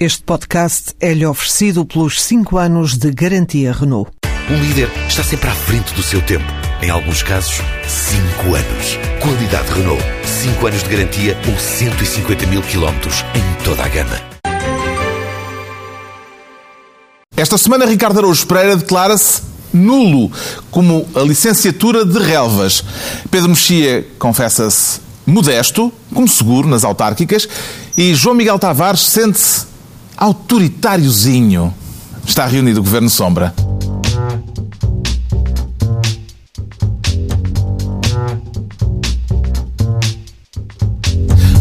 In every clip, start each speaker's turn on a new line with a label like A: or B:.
A: Este podcast é-lhe oferecido pelos 5 anos de garantia Renault.
B: Um líder está sempre à frente do seu tempo. Em alguns casos, 5 anos. Qualidade Renault. 5 anos de garantia ou 150 mil quilómetros em toda a gama.
C: Esta semana, Ricardo Araújo Pereira declara-se nulo como a licenciatura de relvas. Pedro Mexia confessa-se modesto, como seguro nas autárquicas, e João Miguel Tavares sente-se autoritáriozinho. Está reunido o Governo Sombra.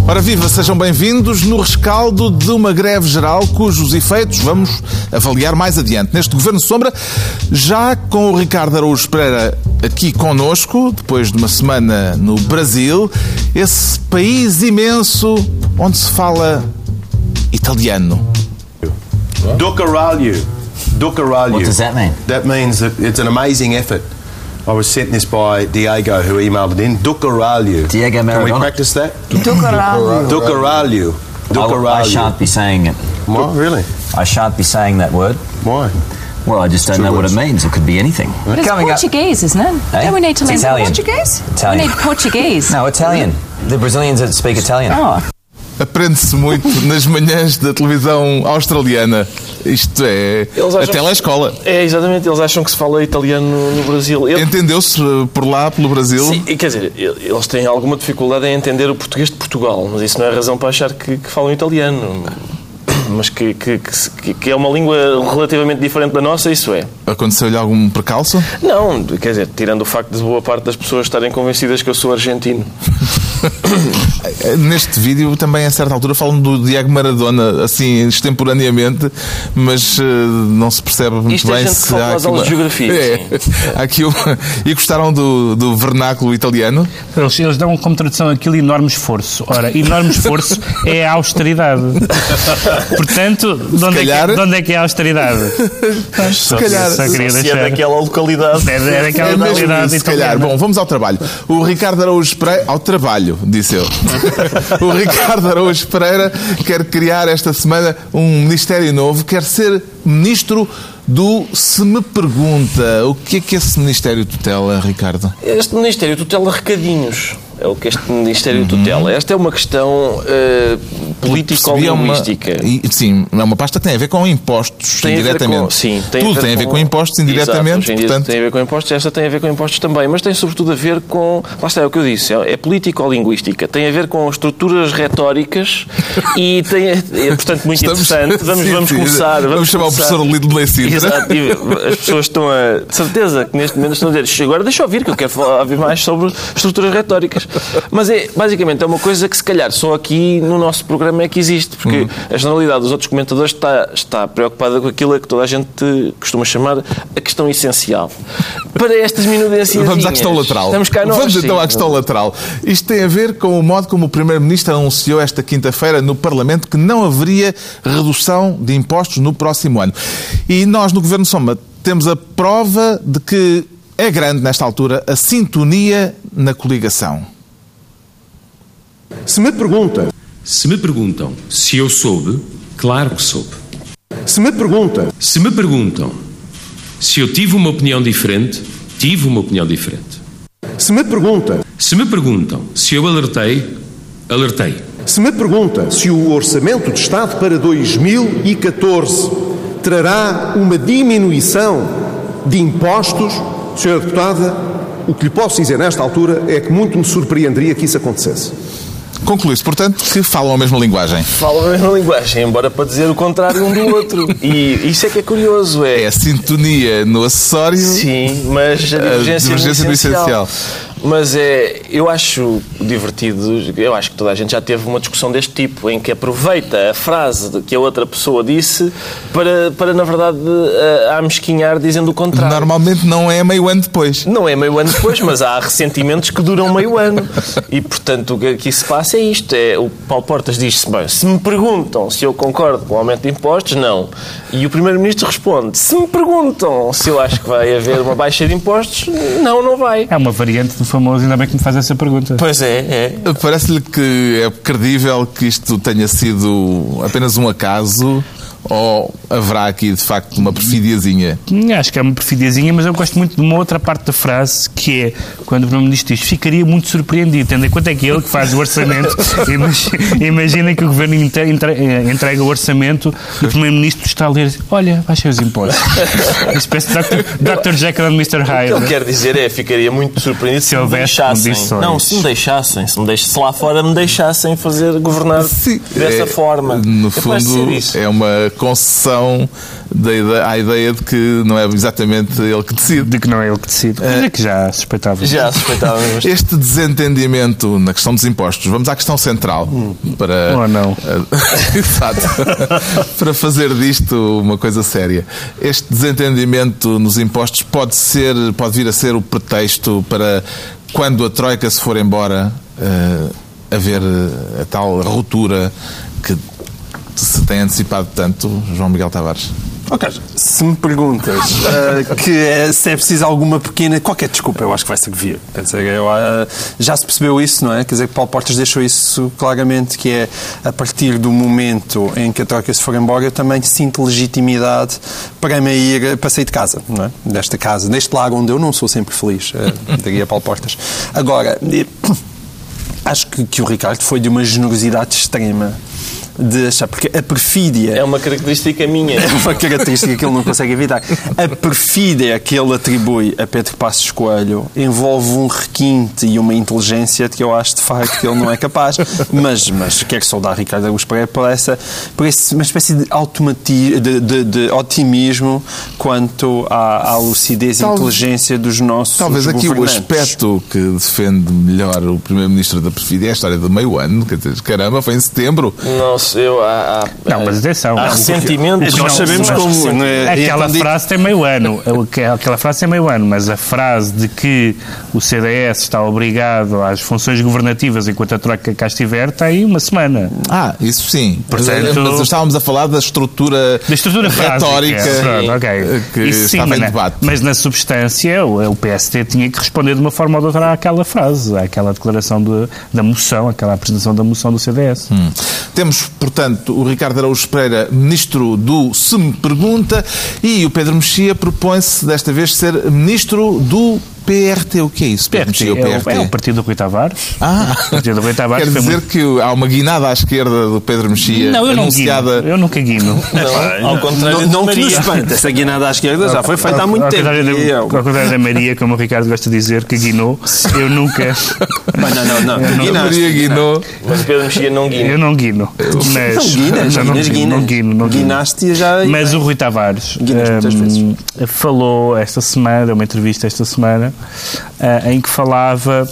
C: Ora viva, sejam bem-vindos no rescaldo de uma greve geral cujos efeitos vamos avaliar mais adiante. Neste Governo Sombra, já com o Ricardo Araújo Pereira aqui conosco, depois de uma semana no Brasil, esse país imenso onde se fala italiano.
D: Do caralho. Do caralho.
E: What does that mean?
D: That means that it's an amazing effort. I was sent this by Diego, who emailed it in. Do caralho.
E: Diego
D: Can we practice that?
F: Do caralho.
D: Do caralho. Do
E: I, I shan't be saying it.
D: Why? Really?
E: I shan't be saying that word.
D: Why?
E: Well, I just don't
D: Two
E: know what it means. It could be anything.
F: But it's
E: Coming up-
F: Portuguese, isn't it?
E: Eh?
F: Don't we need to learn Portuguese?
E: Italian.
F: We need Portuguese.
E: No, Italian. The Brazilians that speak Italian.
F: Oh,
C: Aprende-se muito nas manhãs da televisão australiana. Isto é
G: Eles
C: a telescola.
G: É, exatamente, eles acham que se fala italiano no, Brasil. Eu-
C: Entendeu-se eh, por lá, pelo Brasil?
G: Sim, quer dizer, eles têm alguma dificuldade em entender o português de Portugal, mas isso não é razão para achar que, que falam italiano. Mas que, que, que que- que é uma língua relativamente diferente da nossa, isso é.
C: Aconteceu-lhe algum percalço?
G: Não, quer dizer, tirando o facto de boa parte das pessoas estarem convencidas que eu sou argentino.
C: Neste vídeo também a certa altura falam do Diego Maradona, assim, extemporaneamente, mas eh, não se percebe muito
G: Isto é
C: bem
G: gente que
C: se
G: falta
C: há aqui
G: aulas de geografia,
C: É. Aqui uma- E gostaram do, do vernáculo italiano?
H: Eles, eles dão como tradução aquilo enorme esforço. Ora, enorme esforço é a austeridade. Portanto, de onde, é
C: calhar-
H: que, de onde é que é a austeridade?
C: Se calhar.
H: Só queria
G: Se é
H: deixar.
G: daquela localidade.
H: É, é daquela
C: É mesmo
H: localidade
C: isso, se calhar.
H: italiana.
C: Bom, vamos ao trabalho. O Ricardo Araújo Pereira. Ao trabalho, disse eu. o Ricardo Araújo Pereira quer criar esta semana um ministério novo, quer ser ministro do Se Me Pergunta. O que é que esse ministério tutela, Ricardo?
G: Este Ministério tutela recadinhos. É o que este Ministério tutela. Esta é uma questão eh,
C: é uma-
G: político-linguística.
C: e- Sim, é uma pasta que tem a ver com impostos,
G: Tem a
C: indiretamente.
G: com- sim,
C: Tudo tem a ver com impostos indiretamente,
G: Exato,
C: portanto.
G: tem a ver com impostos, esta tem a ver com impostos também, mas tem sobretudo a ver com. Lá está, é o que eu disse, é, é político-linguística, tem a ver com estruturas retóricas e tem. É, portanto, muito
C: Estamos-
G: interessante. Vamos,
C: sim,
G: vamos começar.
C: Vamos chamar o professor Lido de
G: E as pessoas estão a. De certeza que neste momento estão a dizer, agora deixa eu ouvir, que eu quero ouvir mais sobre estruturas retóricas. Mas é, basicamente, é uma coisa que se calhar só aqui no nosso programa é que existe, porque
C: Uhum.
G: a generalidade dos outros comentadores está, está preocupada com aquilo que toda a gente costuma chamar a questão essencial. Para estas minudências.
C: Vamos à questão lateral.
G: Estamos cá nós,
C: Vamos
G: sim.
C: então à questão lateral. Isto tem a ver com o modo como o Primeiro-Ministro anunciou esta quinta-feira no Parlamento que não haveria redução de impostos no próximo ano. E nós, no Governo Soma, temos a prova de que é grande, nesta altura, a sintonia na coligação.
I: Se me pergunta,
J: Se me perguntam se eu soube, claro que soube.
I: se me pergunta,
J: Se me perguntam se eu tive uma opinião diferente, tive uma opinião diferente.
I: se me pergunta,
J: Se me perguntam se eu alertei, alertei.
I: se me pergunta se o Orçamento de Estado para 2014 trará uma diminuição de impostos, Sra. Deputada, o que lhe posso dizer nesta altura é que muito me surpreenderia que isso acontecesse.
C: Conclui-se, portanto, que falam a mesma linguagem.
G: Falam a mesma linguagem, embora para dizer o contrário um do outro. E isso é que é curioso. É,
C: É a sintonia no acessório.
G: Sim, mas a divergência,
C: divergência
G: no
C: no
G: essencial. Mas é, eu acho divertido, eu acho que toda a gente já teve uma discussão deste tipo, em que aproveita a frase que a outra pessoa disse para, para na verdade, a, a amesquinhar dizendo o contrário.
C: Normalmente não é meio ano depois.
G: Não é meio ano depois, mas há ressentimentos que duram meio ano. E, portanto, o que aqui se passa é isto. É, o Paulo Portas diz-se, bem, se me perguntam se eu concordo com o aumento de impostos, não. E o Primeiro-Ministro responde, se me perguntam se eu acho que vai haver uma baixa de impostos, não, não vai.
H: É uma variante do famoso, ainda bem que me faz essa pergunta.
G: Pois é, é.
C: Parece-lhe que é credível que isto tenha sido apenas um acaso ou haverá aqui de facto uma perfidiazinha?
H: Hum, Acho que é uma perfidiazinha, mas eu gosto muito de uma outra parte da frase que é quando o Primeiro-Ministro diz ficaria muito surpreendido, tendo em conta que é ele que faz o orçamento. Imag- Imagina que o Governo entre- entre- eh, entrega o orçamento e o Primeiro-Ministro está a ler olha, baixem os impostos. Uma espécie de Dr. Dr. Jekyll and Mr.
G: O que
H: Hyde.
G: ele quer dizer é, ficaria muito surpreendido se,
H: Se
G: me
H: houvesse
G: deixassem.
H: condições.
G: Não, se me deixassem, se me deixassem, se lá fora me deixassem fazer governar dessa
C: É,
G: forma.
C: No
G: É
C: fundo, é uma concessão da ide- à ideia de que não é exatamente ele que decide.
H: De que não é ele que decide. Mas é que já suspeitava.
G: Já suspeitava.
C: Este desentendimento na questão dos impostos, vamos à questão central para
H: Ou não.
C: Exato. para fazer disto uma coisa séria. Este desentendimento nos impostos pode ser, pode vir a ser o pretexto para quando a troika se for embora eh, haver eh, a tal ruptura que se tem antecipado tanto, João Miguel Tavares.
D: Ok, se me perguntas ah, que é- se é preciso alguma pequena. qualquer desculpa, eu acho que vai servir. Quer dizer, eu, ah, já se percebeu isso, não é? Quer dizer, Paulo Portas deixou isso claramente, que é a partir do momento em que a troca se for embora, eu também sinto legitimidade para me ir, para sair de casa, não é? Desta casa, deste lar onde eu não sou sempre feliz, ah, diria Paulo Portas. Agora, acho que, que o Ricardo foi de uma generosidade extrema. De achar, porque a perfídia
G: É uma característica minha.
D: é uma característica que ele não consegue evitar. A perfídia que ele atribui a Pedro Passos Coelho envolve um requinte e uma inteligência de que eu acho de facto que ele não é capaz. Mas, mas quero saudar Ricardo Augusto Pereira por, essa, por esse, uma espécie de, automati, de, de, de otimismo quanto à, à lucidez e inteligência dos nossos
C: Talvez aqui o aspecto que defende melhor o Primeiro-Ministro da Perfídia é a história do meio ano. Caramba, foi em setembro.
G: Não eu. Há, há,
H: Não, mas atenção.
G: Há ressentimentos.
D: Nós sabemos
G: mas
D: como,
G: ressentimentos.
D: não é?
H: Aquela
D: digo-
H: frase tem meio ano. Aquela frase tem meio ano, mas a frase de que o CDS está obrigado às funções governativas enquanto a troca cá estiver está aí uma semana.
C: Ah, isso sim.
H: Portanto-
C: mas estávamos a falar da estrutura,
H: Da estrutura
C: retórica
H: frásica. Pronto, ok.
C: que
H: Isso sim,
C: estava
H: mas
C: em
H: na-
C: debate.
H: Mas na substância, o, o PST tinha que responder de uma forma ou de outra àquela frase, àquela declaração de- da moção, aquela apresentação da moção do CDS.
C: Hum. Temos, portanto, o Ricardo Araújo Pereira, Ministro do Se Me Pergunta, e o Pedro Mexia propõe-se desta vez ser Ministro do PRT. O que é isso, Pedro
H: PRT, é, o,
C: PRT?
H: é o partido do Rui Tavares.
C: Ah,
H: O partido do Rui Tavares
C: quer dizer
H: muito-
C: que há uma guinada à esquerda do Pedro Mexia
H: Não, eu não
C: anunciada...
H: guino. Eu nunca guino.
G: Não, ao contrário
D: Não,
G: de
D: não te nos
G: Maria.
D: espanta, essa guinada à esquerda já foi feita há muito
H: ao
D: tempo.
H: Contrário da,
D: eu-
H: ao contrário da Maria, como o Ricardo gosta de dizer, que guinou, eu nunca.
D: Mas não, não, não.
H: Não-
D: Guinaste.
C: Maria Guinou.
G: Mas o Pedro Mexia não guina.
H: Eu não guino. Mas,
D: Não guinas,
H: não, não
D: guinas,
H: guino, não
D: guinas.
H: guino, não guino.
D: Guinaste já.
H: Mas o Rui Tavares
D: Guinas muitas
H: hum, falou esta semana, deu uma entrevista esta semana, ah, em que falava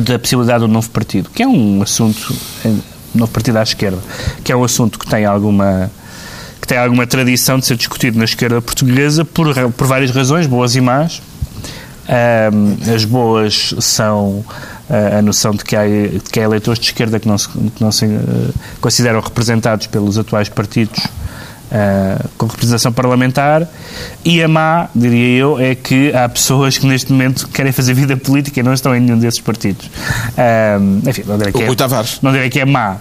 H: da possibilidade do novo partido, que é um assunto, eh, novo partido à esquerda, que é um assunto que tem alguma que tem alguma tradição de ser discutido na esquerda portuguesa por, por várias razões, boas e más. Ahm, as boas são a noção de que, há, de que há eleitores de esquerda que não se, que não se ah, consideram representados pelos atuais partidos ah, com representação parlamentar e a má, diria eu, é que há pessoas que neste momento querem fazer vida política e não estão em nenhum desses partidos. Ahm, enfim, não direi que é, não direi que é má.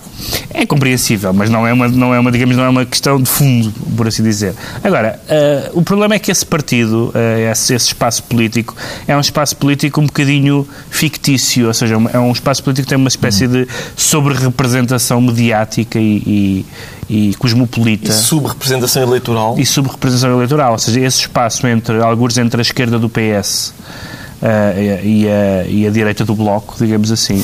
H: É compreensível, mas não é uma, não é uma, digamos, não é uma questão de fundo, por assim dizer. Agora, eh, o problema é que esse partido, esse, esse espaço político, é um espaço político um bocadinho fictício, ou seja, é um espaço político que tem uma espécie de sobre-representação mediática e, e, e cosmopolita
G: E subrepresentação eleitoral.
H: e subrepresentação eleitoral, ou seja, esse espaço entre alguns entre a esquerda do PS e, a, e a direita do Bloco, digamos assim,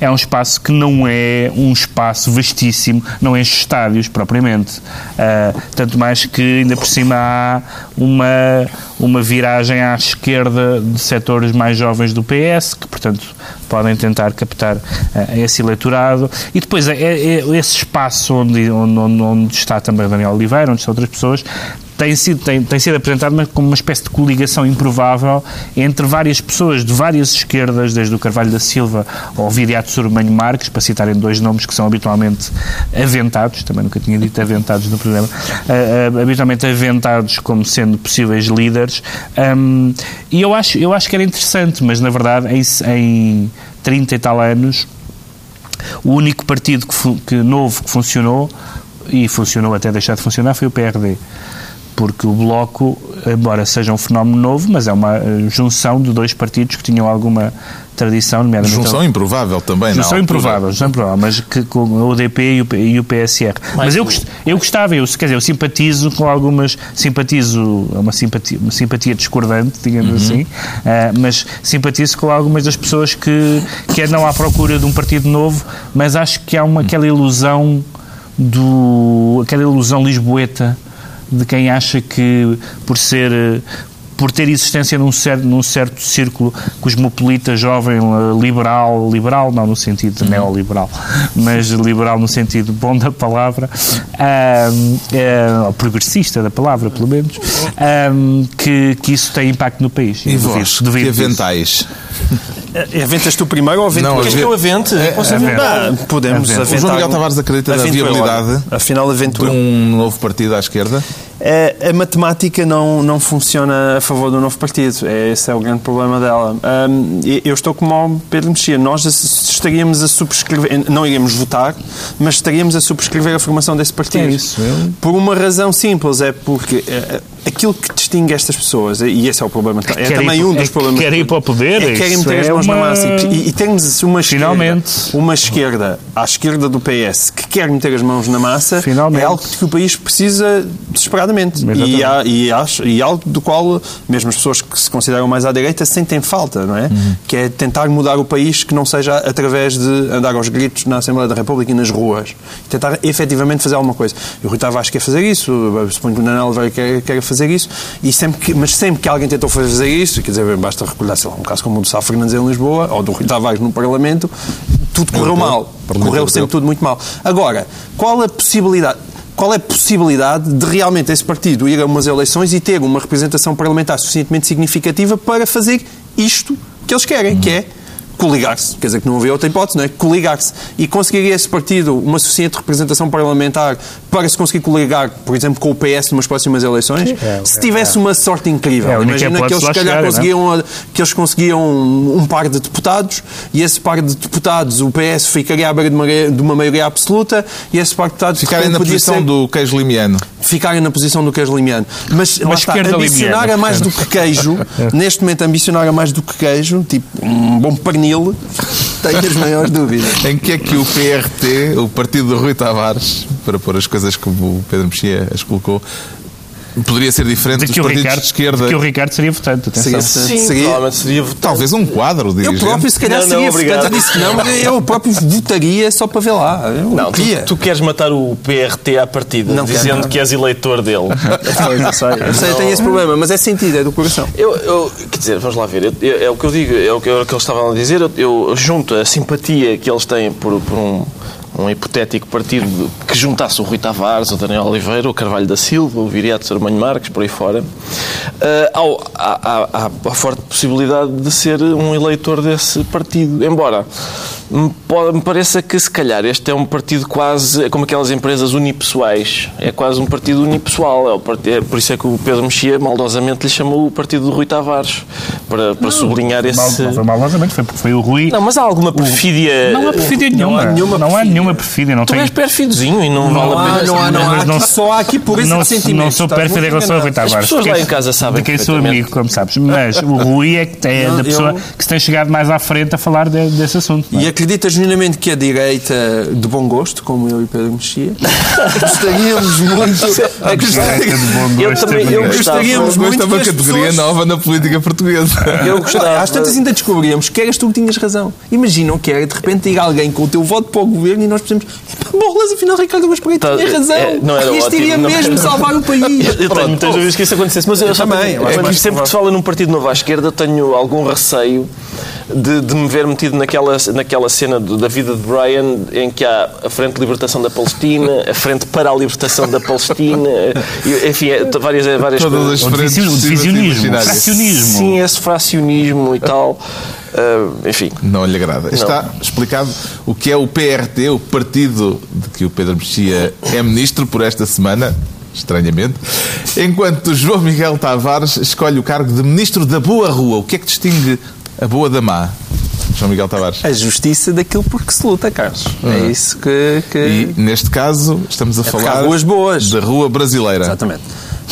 H: é um espaço que não é um espaço vastíssimo, não enche estádios propriamente. Eh, tanto mais que ainda por cima há uma, uma viragem à esquerda de setores mais jovens do PS, que portanto podem tentar captar eh, esse eleitorado. E depois é, é- é esse espaço onde, onde, onde- está também Daniel Oliveira, onde estão outras pessoas, tem sido, tem, tem sido apresentado como uma espécie de coligação improvável entre várias pessoas de várias esquerdas, desde o Carvalho da Silva ao Viriato Sormanho Marques, para citarem dois nomes que são habitualmente aventados, também nunca tinha dito aventados no programa, uh, uh, habitualmente aventados como sendo possíveis líderes. Um, e eu acho, eu acho que era interessante, mas na verdade em, em 30 e tal anos o único partido que, que novo que funcionou e funcionou até deixar de funcionar foi o PRD porque o Bloco, embora seja um fenómeno novo, mas é uma eh, junção de dois partidos que tinham alguma tradição, nomeadamente...
C: Junção improvável também,
H: Junção improvável, junção improvável, mas que, com o UDP e o, e o PSR. Mas, mas eu, eu gostava, eu, quer dizer, eu simpatizo com algumas... Simpatizo, é uma simpatia, uma simpatia discordante, digamos uhum. assim, uh, mas simpatizo com algumas das pessoas que, que andam à procura de um partido novo, mas acho que há uma, aquela ilusão do... aquela ilusão lisboeta de quem acha que por ser por ter existência num certo, num certo círculo cosmopolita, jovem, liberal, liberal não no sentido uhum. neoliberal, mas liberal no sentido bom da palavra, um, é, progressista da palavra, pelo menos, um, que, que isso tem impacto no país.
C: E vós, que aventais?
D: Aventas tu primeiro ou aventas?
C: Não,
D: Queres
C: que
D: eu avente?
C: É,
D: Posso aventar? Podemos
C: avento.
D: aventar.
C: O João Miguel Tavares acredita na viabilidade
D: Afinal,
C: de um novo partido à esquerda?
D: A, a, matemática não, não funciona a favor do novo partido. É, esse é o grande problema dela. Eu estou como o Pedro Mexia. Nós estaríamos a subscrever, não iríamos votar, mas estaríamos a subscrever a formação desse partido.
H: É isso. Eu...
D: Por uma razão simples, é porque uh, aquilo que distingue estas pessoas, e esse é o problema, é,
H: é
D: também um dos
H: é
D: problemas.
H: Querem ir para o poder,
D: é querem meter as
H: é
D: mãos
H: uma...
D: na massa. E, e temos uma esquerda,
H: Finalmente.
D: uma esquerda à esquerda do PS que quer meter as mãos na massa,
H: Finalmente.
D: é algo que o país precisa desesperadamente. E, há, e, acho, e algo do qual mesmo as pessoas que se consideram mais à direita sentem falta, não é?
H: Uhum.
D: Que é tentar mudar o país que não seja através de andar aos gritos na Assembleia da República e nas ruas. Tentar efetivamente fazer alguma coisa. E o Rui Tavares quer fazer isso, suponho que o Nanel Oliveira quer, quer fazer isso, e sempre que, mas sempre que alguém tentou fazer isso, quer dizer, basta recordar, sei lá, um caso como o do Sá Fernandes em Lisboa, ou do Rui Tavares no Parlamento, tudo correu mal. Correu sempre tudo muito mal. Agora, qual a possibilidade? Qual é a possibilidade de realmente esse partido ir a umas eleições e ter uma representação parlamentar suficientemente significativa para fazer isto que eles querem, que é coligar-se. Quer dizer que não havia outra hipótese, não é? Coligar-se. E conseguiria esse partido uma suficiente representação parlamentar para se conseguir coligar, por exemplo, com o PS numas próximas eleições?
H: É,
D: se tivesse
H: é.
D: uma sorte incrível.
H: É,
D: Imagina que eles, se calhar,
H: chegar,
D: conseguiam, que eles conseguiam um par de deputados e esse par de deputados, o PS ficaria à beira de uma, de uma maioria absoluta e esse par de deputados...
C: Ficarem na posição
D: ser,
C: do queijo limiano.
D: Ficarem na posição do queijo limiano. Mas
H: Uma
D: lá está, ambicionar
H: limiana,
D: a mais do que queijo, neste momento ambicionar a mais do que queijo, tipo um bom pernil, tenho as maiores dúvidas.
C: Em que é que o PRT, o partido de Rui Tavares, para pôr as coisas como o Pedro Mexia as colocou, poderia ser diferente
H: De
C: dos
H: que, o
C: partidos
H: Ricardo,
C: de esquerda?
H: de que o Ricardo seria votante, atenção.
D: Seria-
G: Sim,
D: Seria-
G: provavelmente seria votado.
C: Talvez um quadro
D: Eu
C: dirigente.
D: próprio, se calhar,
G: Não, não,
D: seria
G: obrigado.
D: votante. Eu disse que não, mas eu próprio votaria só para ver lá. Eu
G: Não, tu, tu queres matar o PRT à partida,
D: Não quero,
G: dizendo
D: não.
G: que és eleitor dele.
D: Eu sei, eu tenho esse problema, mas é sentido, é do coração.
G: Eu, eu- quer dizer, vamos lá ver, eu- eu- é o que eu digo, é o que, é o que eles estavam a dizer, eu, eu junto a simpatia que eles têm por, por um, um hipotético partido que juntasse o Rui Tavares, o Daniel Oliveira, o Carvalho da Silva, o Viriato Sarmanho Marques, por aí fora, ao- há, a forte possibilidade de ser um eleitor desse partido. Embora me, pode- me pareça que, se calhar, este é um partido quase, é como aquelas empresas unipessoais, é quase um partido unipessoal. É, o part- é por isso é que o Pedro Mexia maldosamente lhe chamou o partido do Rui Tavares, para, para sublinhar
H: Mal,
G: esse...
H: não foi maldosamente, foi foi o Rui.
G: Não, mas há alguma perfídia...
H: Não há perfídia nenhuma.
D: há nenhuma
H: não há
D: perfídia.
H: Nenhuma perfídia. Não
G: Tu
H: tem...
G: és perfidozinho e não,
H: Não
G: vale a pena...
D: não há, não há.
H: Não-
D: Aqui só há aqui por esse
H: não,
D: sentimento.
H: não sou pérfido em relação ao Rui. Tavares.
G: pessoas lá
H: que-
G: em casa sabem
H: De quem sou amigo, como sabes. Mas o Rui é que é
D: Não,
H: da pessoa
D: eu-
H: que se tem chegado mais à frente a falar de- desse assunto. não é?
D: E acredita genuinamente que a direita de bom gosto, como eu e Pedro Mexia, gostaríamos muito.
H: A direita de bom
G: Eu
H: gosto
G: também-
H: é
G: eu
H: bonito.
D: gostaríamos
C: Gosto
D: muito
C: é uma
D: as
C: categoria nova na política portuguesa.
G: Eu gostava...
D: Às tantas ainda descobríamos que eras tu que tinhas razão. Imaginam que era de repente ir alguém com o teu voto para o governo e nós "Epá, bolas, afinal Ricardo Gomes Pereira
G: Tá,
D: tinha razão.
G: é, não era
D: Isto
G: ótimo,
D: iria
G: não-
D: mesmo salvar o país.
G: Eu tenho muitas dúvidas que isso acontecesse, mas eu, só
D: também,
G: tenho-
D: eu acho
G: quando-
D: mais
G: sempre que se fala num partido novo à esquerda, tenho algum receio de, de me ver metido naquela, naquela cena do- da vida de Brian em que há a Frente de Libertação da Palestina, a Frente para a Libertação da Palestina, e, enfim, é, várias, várias
C: Todas
G: coisas.
C: as
H: O divisionismo, o divisionismo.
G: Sim, esse fracionismo e tal. Ah, enfim.
C: Não lhe agrada. Está explicado o que é o PRT, o partido de que o Pedro Mexia é ministro por esta semana, estranhamente, enquanto João Miguel Tavares escolhe o cargo de ministro da boa rua. O que é que distingue a boa da má? João Miguel Tavares.
D: A justiça daquilo por que se luta, Carlos. É isso que. que-
C: E neste caso estamos a
D: É
C: falar
D: ruas boas.
C: da rua brasileira.
D: Exatamente.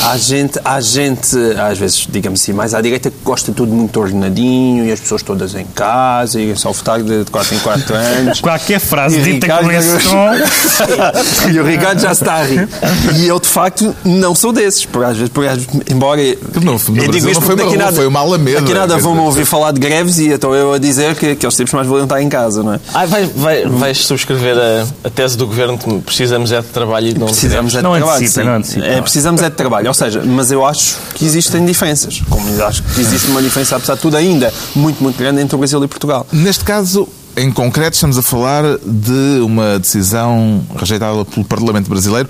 D: Há gente, há gente, às vezes, digamos assim, mais à direita, que gosta de tudo muito ordenadinho e as pessoas todas em casa e só votar de 4 em 4 anos.
H: Qualquer frase dita
D: Ricardo-
H: com esse tom.
D: e o Ricardo já está a rir. E eu, de facto, não sou desses. Por às vezes, por às vezes, embora.
C: no
D: eu
C: Brasil
D: digo isto
C: não foi uma
D: daqui
C: rua,
D: nada-
C: foi uma alameda,
D: Daqui nada
C: quer
D: vão-me
C: dizer.
D: ouvir falar de greves e então eu a dizer que aqueles tempos mais valiam estar em casa, não é?
G: Ah, vai, vai, vais subscrever a, a tese do governo que precisamos é de trabalho e não
D: Precisamos é de
H: Não
D: trabalho.
H: antecipa, não antecipa.
D: É, precisamos é de trabalho. Ou seja, mas eu acho que existem diferenças. Como eu acho que existe uma diferença, apesar de tudo, ainda muito, muito grande entre o Brasil e Portugal.
C: Neste caso, em concreto, estamos a falar de uma decisão rejeitada pelo Parlamento Brasileiro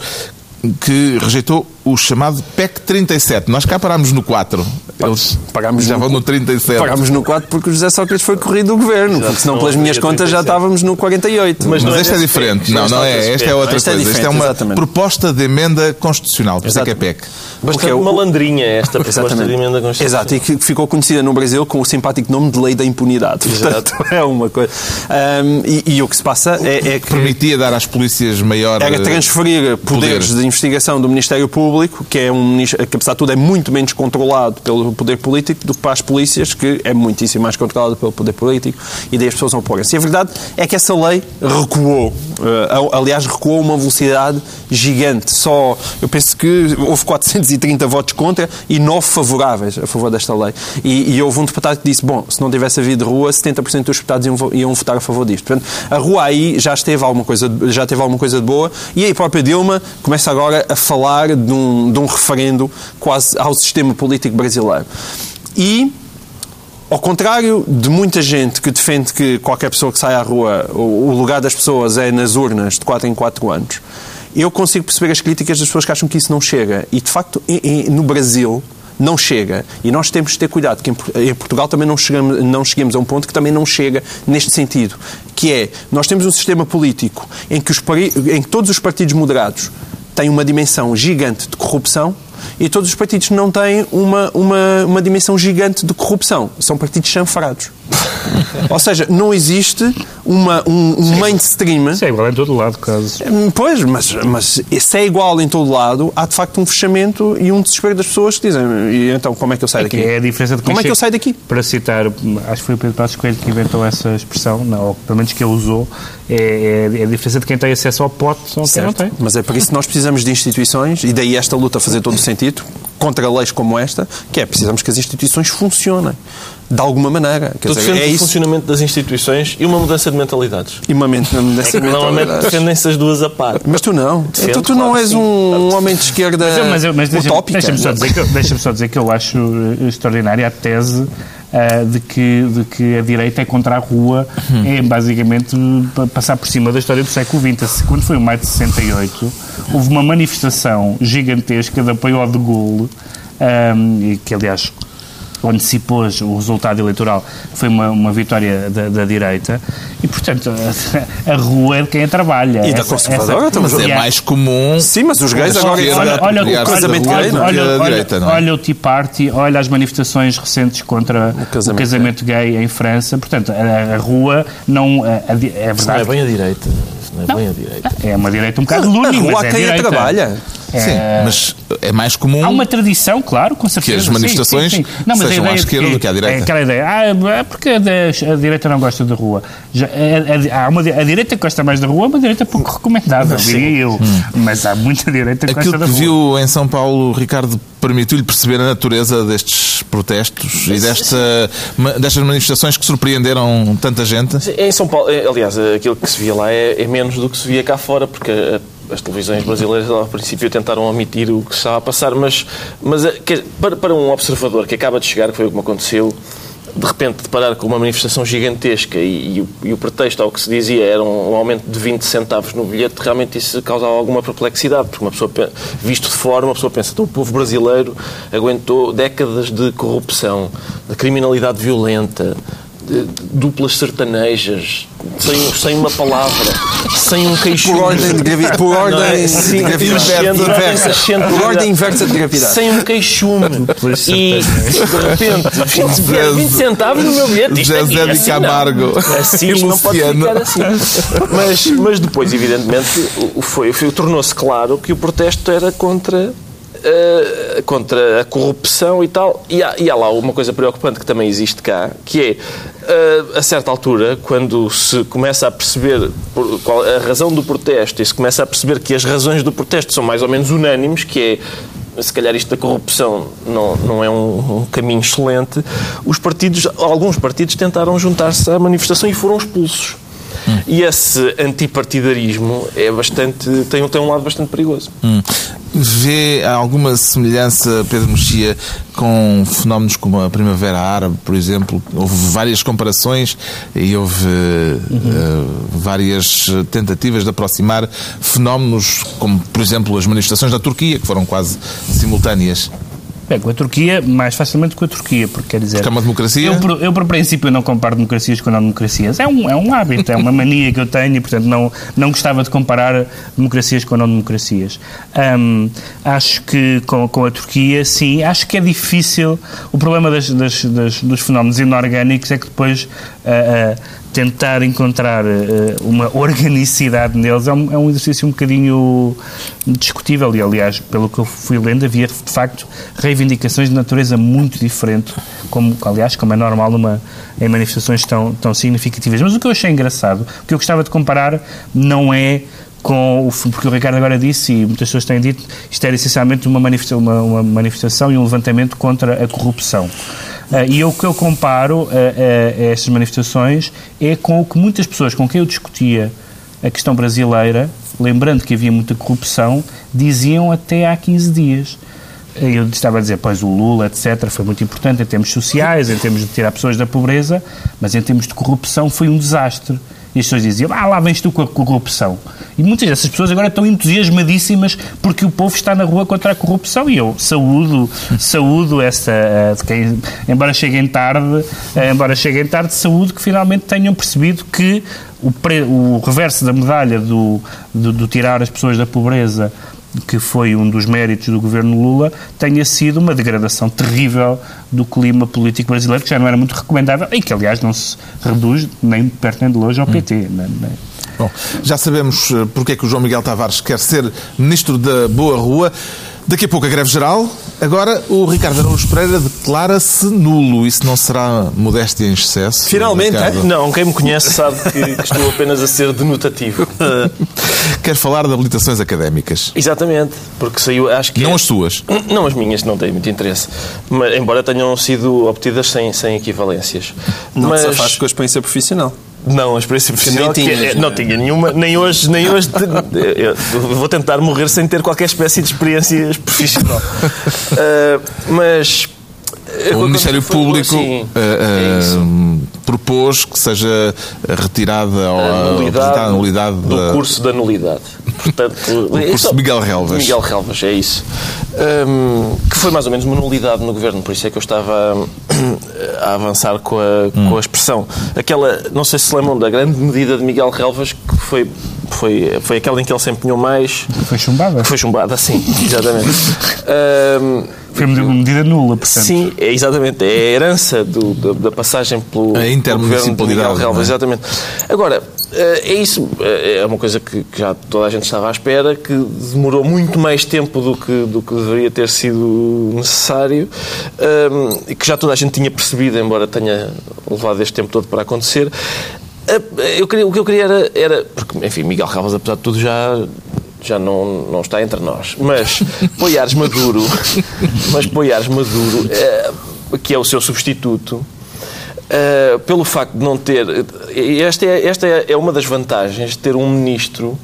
C: que rejeitou o chamado PEC 37. Nós cá parámos no 4. Eles
D: Pagámos
C: já
D: no-
C: vão no 37.
D: Pagámos no 4 porque o José Sócrates foi corrido do governo, porque senão,
G: não
D: pelas minhas contas, já
G: 37.
D: estávamos no 48.
C: Mas,
G: não é
C: esta é diferente. Não, não
G: é
C: é. Esta é outra
D: Esta é
C: coisa. Isto é uma
D: exatamente.
C: proposta de emenda constitucional. Por isso é que é
D: Exato.
C: PEC.
G: Bastante
D: Porque é o-
G: malandrinha esta proposta
D: Exatamente.
G: de emenda constitucional.
D: Exato, e que ficou conhecida no Brasil com o simpático nome de Lei da Impunidade.
G: Exato.
D: Portanto, é uma coisa. Ahm, e, e o que se passa é, é que.
C: Permitia dar às polícias maior.
D: Era
C: eh,
D: transferir poderes
C: poder.
D: de investigação do Ministério Público, que é um que, apesar de tudo, é muito menos controlado pelo poder político do que para as polícias, que é muitíssimo mais controlado pelo poder político, e daí as pessoas opõem-se. E a verdade é que essa lei recuou. Eh, aliás, recuou a uma velocidade gigante. Só, eu penso que houve 430 votos contra e 9 favoráveis a favor desta lei. E, e houve um deputado que disse: bom, se não tivesse havido rua, 70% dos deputados iam, iam votar a favor disto. Portanto, a rua aí já esteve alguma coisa, já teve alguma coisa de boa e a própria Dilma começa agora a falar de um, de um referendo quase ao sistema político brasileiro. E ao contrário de muita gente que defende que qualquer pessoa que sai à rua, o lugar das pessoas é nas urnas de 4 em 4 anos, eu consigo perceber as críticas das pessoas que acham que isso não chega. E, de facto, no Brasil não chega. E nós temos de ter cuidado, que em Por- em Portugal também não chegamos, não cheguemos a um ponto que também não chega neste sentido. Que é, nós temos um sistema político em que, os, em que todos os partidos moderados têm uma dimensão gigante de corrupção e todos os partidos não têm uma, uma, uma dimensão gigante de corrupção. São partidos chanfrados. Ou seja, não existe uma, um, um mainstream.
H: Isso é igual em todo lado, caso.
D: Hum, Pois, mas, mas se é igual em todo lado, há de facto um fechamento e um desespero das pessoas que dizem e então como é que eu saio
H: É,
D: daqui?
H: é a diferença de
D: Como é que eu saio daqui?
H: Para citar, acho que foi o Pedro Passos Coelho que inventou essa expressão, não, ou pelo menos que ele usou, é, é a diferença de quem tem acesso ao pote ou quem não tem.
D: Mas é por isso que nós precisamos de instituições e daí esta luta fazer todo o sentido contra leis como esta, que é precisamos que as instituições funcionem de alguma maneira. Quer
G: Tu
D: dizer, é
G: o
D: isso.
G: funcionamento das instituições e uma mudança de mentalidades.
D: E uma mente
G: É que normalmente defendem-se as duas a par.
D: Mas tu não.
G: Defendo,
D: tu, tu
G: claro
D: não és
G: sim.
D: um homem de esquerda
H: Mas, eu- mas, eu- mas deixa-
D: utópica.
H: deixa-me só, dizer que eu- deixa-me só dizer que eu acho eh, extraordinária a tese ah, de, que, de que a direita é contra a rua, é basicamente pa- passar por cima da história do século XX. Quando foi o maio de 68, houve uma manifestação gigantesca de apoio ao de Gaulle, ah, e que aliás antecipou o resultado eleitoral foi uma, uma vitória da, da direita e portanto a, a rua é de quem a trabalha
D: E da
H: Essa-
D: conservadora
H: essa-
D: também.
C: Mas é mais comum.
D: Sim, mas os gays
C: a
D: agora...
H: olha, olha,
D: o casamento
C: da
D: gay, não
H: olha,
C: a
H: olha,
C: direita, não é?
H: olha o Tea Party, olha as manifestações recentes contra o
D: casamento
H: casamento, gay em França. Portanto, a, a rua não. A, a, di- é
G: Isso não é
H: verdade.
G: bem a direita. Não é bem a direita.
H: É uma direita um bocado
D: A
H: lúdica,
D: rua
H: mas é
D: a quem a
H: direita.
D: trabalha.
H: É,
C: Sim, mas é mais comum.
H: Há uma tradição, claro, com certeza.
C: as
H: sim,
C: manifestações
H: sim, sim. Não, mas a
C: sejam à
H: de
C: esquerda do que à direita.
H: É aquela ideia, ah, é porque a, a direita não gosta da rua. Já, a, a- há uma, a direita que gosta mais da rua é uma direita pouco recomendável, diria eu. Mas há muita direita que
C: Aquilo
H: gosta da
C: que
H: rua.
C: viu em São Paulo, Ricardo, permitiu-lhe perceber a natureza destes protestos e desta, ma- destas manifestações que surpreenderam tanta gente?
G: Em São Paulo, eh, aliás, aquilo que se via lá é, é menos do que se via cá fora, porque eh, as televisões brasileiras ao princípio tentaram omitir o que estava a passar, mas, mas eh, para, para um observador que acaba de chegar, que foi o que me aconteceu, de repente deparar com uma manifestação gigantesca e, e o, e o pretexto ao que se dizia era um, um aumento de 20 centavos no bilhete, realmente isso causava alguma perplexidade, porque uma pessoa, pe- visto de fora, uma pessoa pensa, então o povo brasileiro aguentou décadas de corrupção, de criminalidade violenta, duplas sertanejas, sem, sem uma palavra, sem um queixo.
D: Por ordem de gravidade. Por ordem de
G: Sim,
D: gravidade.
G: inversa,
D: Inversa.
G: inversa.
D: Por ordem inversa de gravidade.
G: Sem um queixume. E de repente, 20, 20 centavos no meu bilhete. Isto
C: Zezé de
G: assim não.
C: Camargo.
G: Assim
C: E
G: isto não pode
C: Luciano.
G: ficar assim. Mas, mas depois, evidentemente, foi, foi, tornou-se claro que o protesto era contra. Eh, contra a corrupção e tal, e há, e há lá uma coisa preocupante que também existe cá, que é, eh, a certa altura, quando se começa a perceber qual- a razão do protesto e se começa a perceber que as razões do protesto são mais ou menos unânimes, que é se calhar isto da corrupção não, não é um, um caminho excelente, os partidos, alguns partidos tentaram juntar-se à manifestação e foram expulsos. E esse antipartidarismo é bastante, tem, tem um lado bastante perigoso.
C: Hum. Vê alguma semelhança, Pedro Mexia, com fenómenos como a Primavera Árabe, por exemplo? Houve várias comparações e houve eh, várias tentativas de aproximar fenómenos como, por exemplo, as manifestações da Turquia, que foram quase simultâneas.
H: Bem, com a Turquia, mais facilmente com a Turquia, porque quer dizer.
C: Porque é uma democracia?
H: Eu, por, eu, por princípio, não comparo democracias com não democracias. É um, é um hábito, é uma mania que eu tenho e, portanto, não, não gostava de comparar democracias com não democracias. Hum, acho que com, com a Turquia, sim, acho que é difícil. O problema das, das- das- dos fenómenos inorgânicos é que depois. ah, ah, tentar encontrar eh, uma organicidade neles é um, é um exercício um bocadinho discutível e, aliás, pelo que eu fui lendo, havia, de facto, reivindicações de natureza muito diferente, como, aliás, como é normal numa, em manifestações tão, tão significativas. Mas o que eu achei engraçado, o que eu gostava de comparar, não é com o porque o Ricardo agora disse e muitas pessoas têm dito isto era essencialmente uma, uma, uma manifestação e um levantamento contra a corrupção Ah, e o que eu comparo a, a- estas manifestações é com o que muitas pessoas com quem eu discutia a questão brasileira, lembrando que havia muita corrupção, diziam até há 15 dias. Eu estava a dizer, pois o Lula, etc., foi muito importante em termos sociais, em termos de tirar pessoas da pobreza, mas em termos de corrupção foi um desastre. E as pessoas diziam, ah, lá vens tu com a corrupção. E muitas dessas pessoas agora estão entusiasmadíssimas porque o povo está na rua contra a corrupção. E eu saúdo, saúdo essa, eh, quem, embora cheguem tarde, eh, embora cheguem tarde, saúdo que finalmente tenham percebido que o, pre- o reverso da medalha do, do, do tirar as pessoas da pobreza que foi um dos méritos do governo Lula, tenha sido uma degradação terrível do clima político brasileiro, que já não era muito recomendável e que, aliás, não se reduz nem de perto nem de longe ao PT. né, né?
C: Bom, já sabemos eh, porque é que o João Miguel Tavares quer ser ministro da Boa Rua. Daqui a pouco a greve geral. Agora o Ricardo Araújo Pereira declara-se nulo. Isso não será modéstia em excesso?
D: Finalmente,
C: Ricardo?
G: Não, quem me conhece sabe que, que estou apenas a ser denotativo.
C: Quer falar de habilitações académicas.
G: Exatamente, porque saiu, acho que
C: Não
G: é-
C: as tuas.
G: Não as minhas, não têm muito interesse. Mas, embora tenham sido obtidas sem, sem equivalências.
D: Não
G: Mas,
D: te safaste com a experiência profissional.
G: Não, a experiência profissional que é-
D: tinhas,
G: não
D: não
G: tinha nenhuma, nem hoje, nem hoje. vou tentar morrer sem ter qualquer espécie de experiência profissional. Ah, mas.
C: O Ministério Público
G: Sim,
C: eh,
G: é
C: eh, propôs que seja retirada ou apresentada a nulidade
G: do
C: da-
G: curso da nulidade. Portanto,
C: curso
G: é só-
C: de Miguel Relvas.
G: Miguel Relvas, é isso. Hum, que foi mais ou menos uma nulidade no governo, por isso é que eu estava hum, a avançar com a,
C: Hum.
G: com a expressão. Aquela, não sei se se lembram da grande medida de Miguel Relvas, que foi, foi, foi aquela em que ele se empenhou mais.
H: Foi chumbada.
G: Foi chumbada, sim, exatamente. Hum,
H: Foi uma medida nula, portanto.
G: Sim, é exatamente. É a herança do- da, da passagem pelo,
C: A
G: pelo
C: intermunicipalidade,
G: governo de Miguel
C: não é?
G: Relvas. Exatamente. Agora, é isso. eh, É uma coisa que que já toda a gente estava à espera, que demorou muito mais tempo do que, do que deveria ter sido necessário ehm, e que já toda a gente tinha percebido, embora tenha levado este tempo todo para acontecer. Eh, Eu queria, o que eu queria era, era. Porque, enfim, Miguel Relvas, apesar de tudo, já já não, não está entre nós. Mas Poiares Maduro, mas Poiares Maduro, eh, que é o seu substituto, eh, pelo facto de não ter. Esta, é, esta é é uma das vantagens de ter um ministro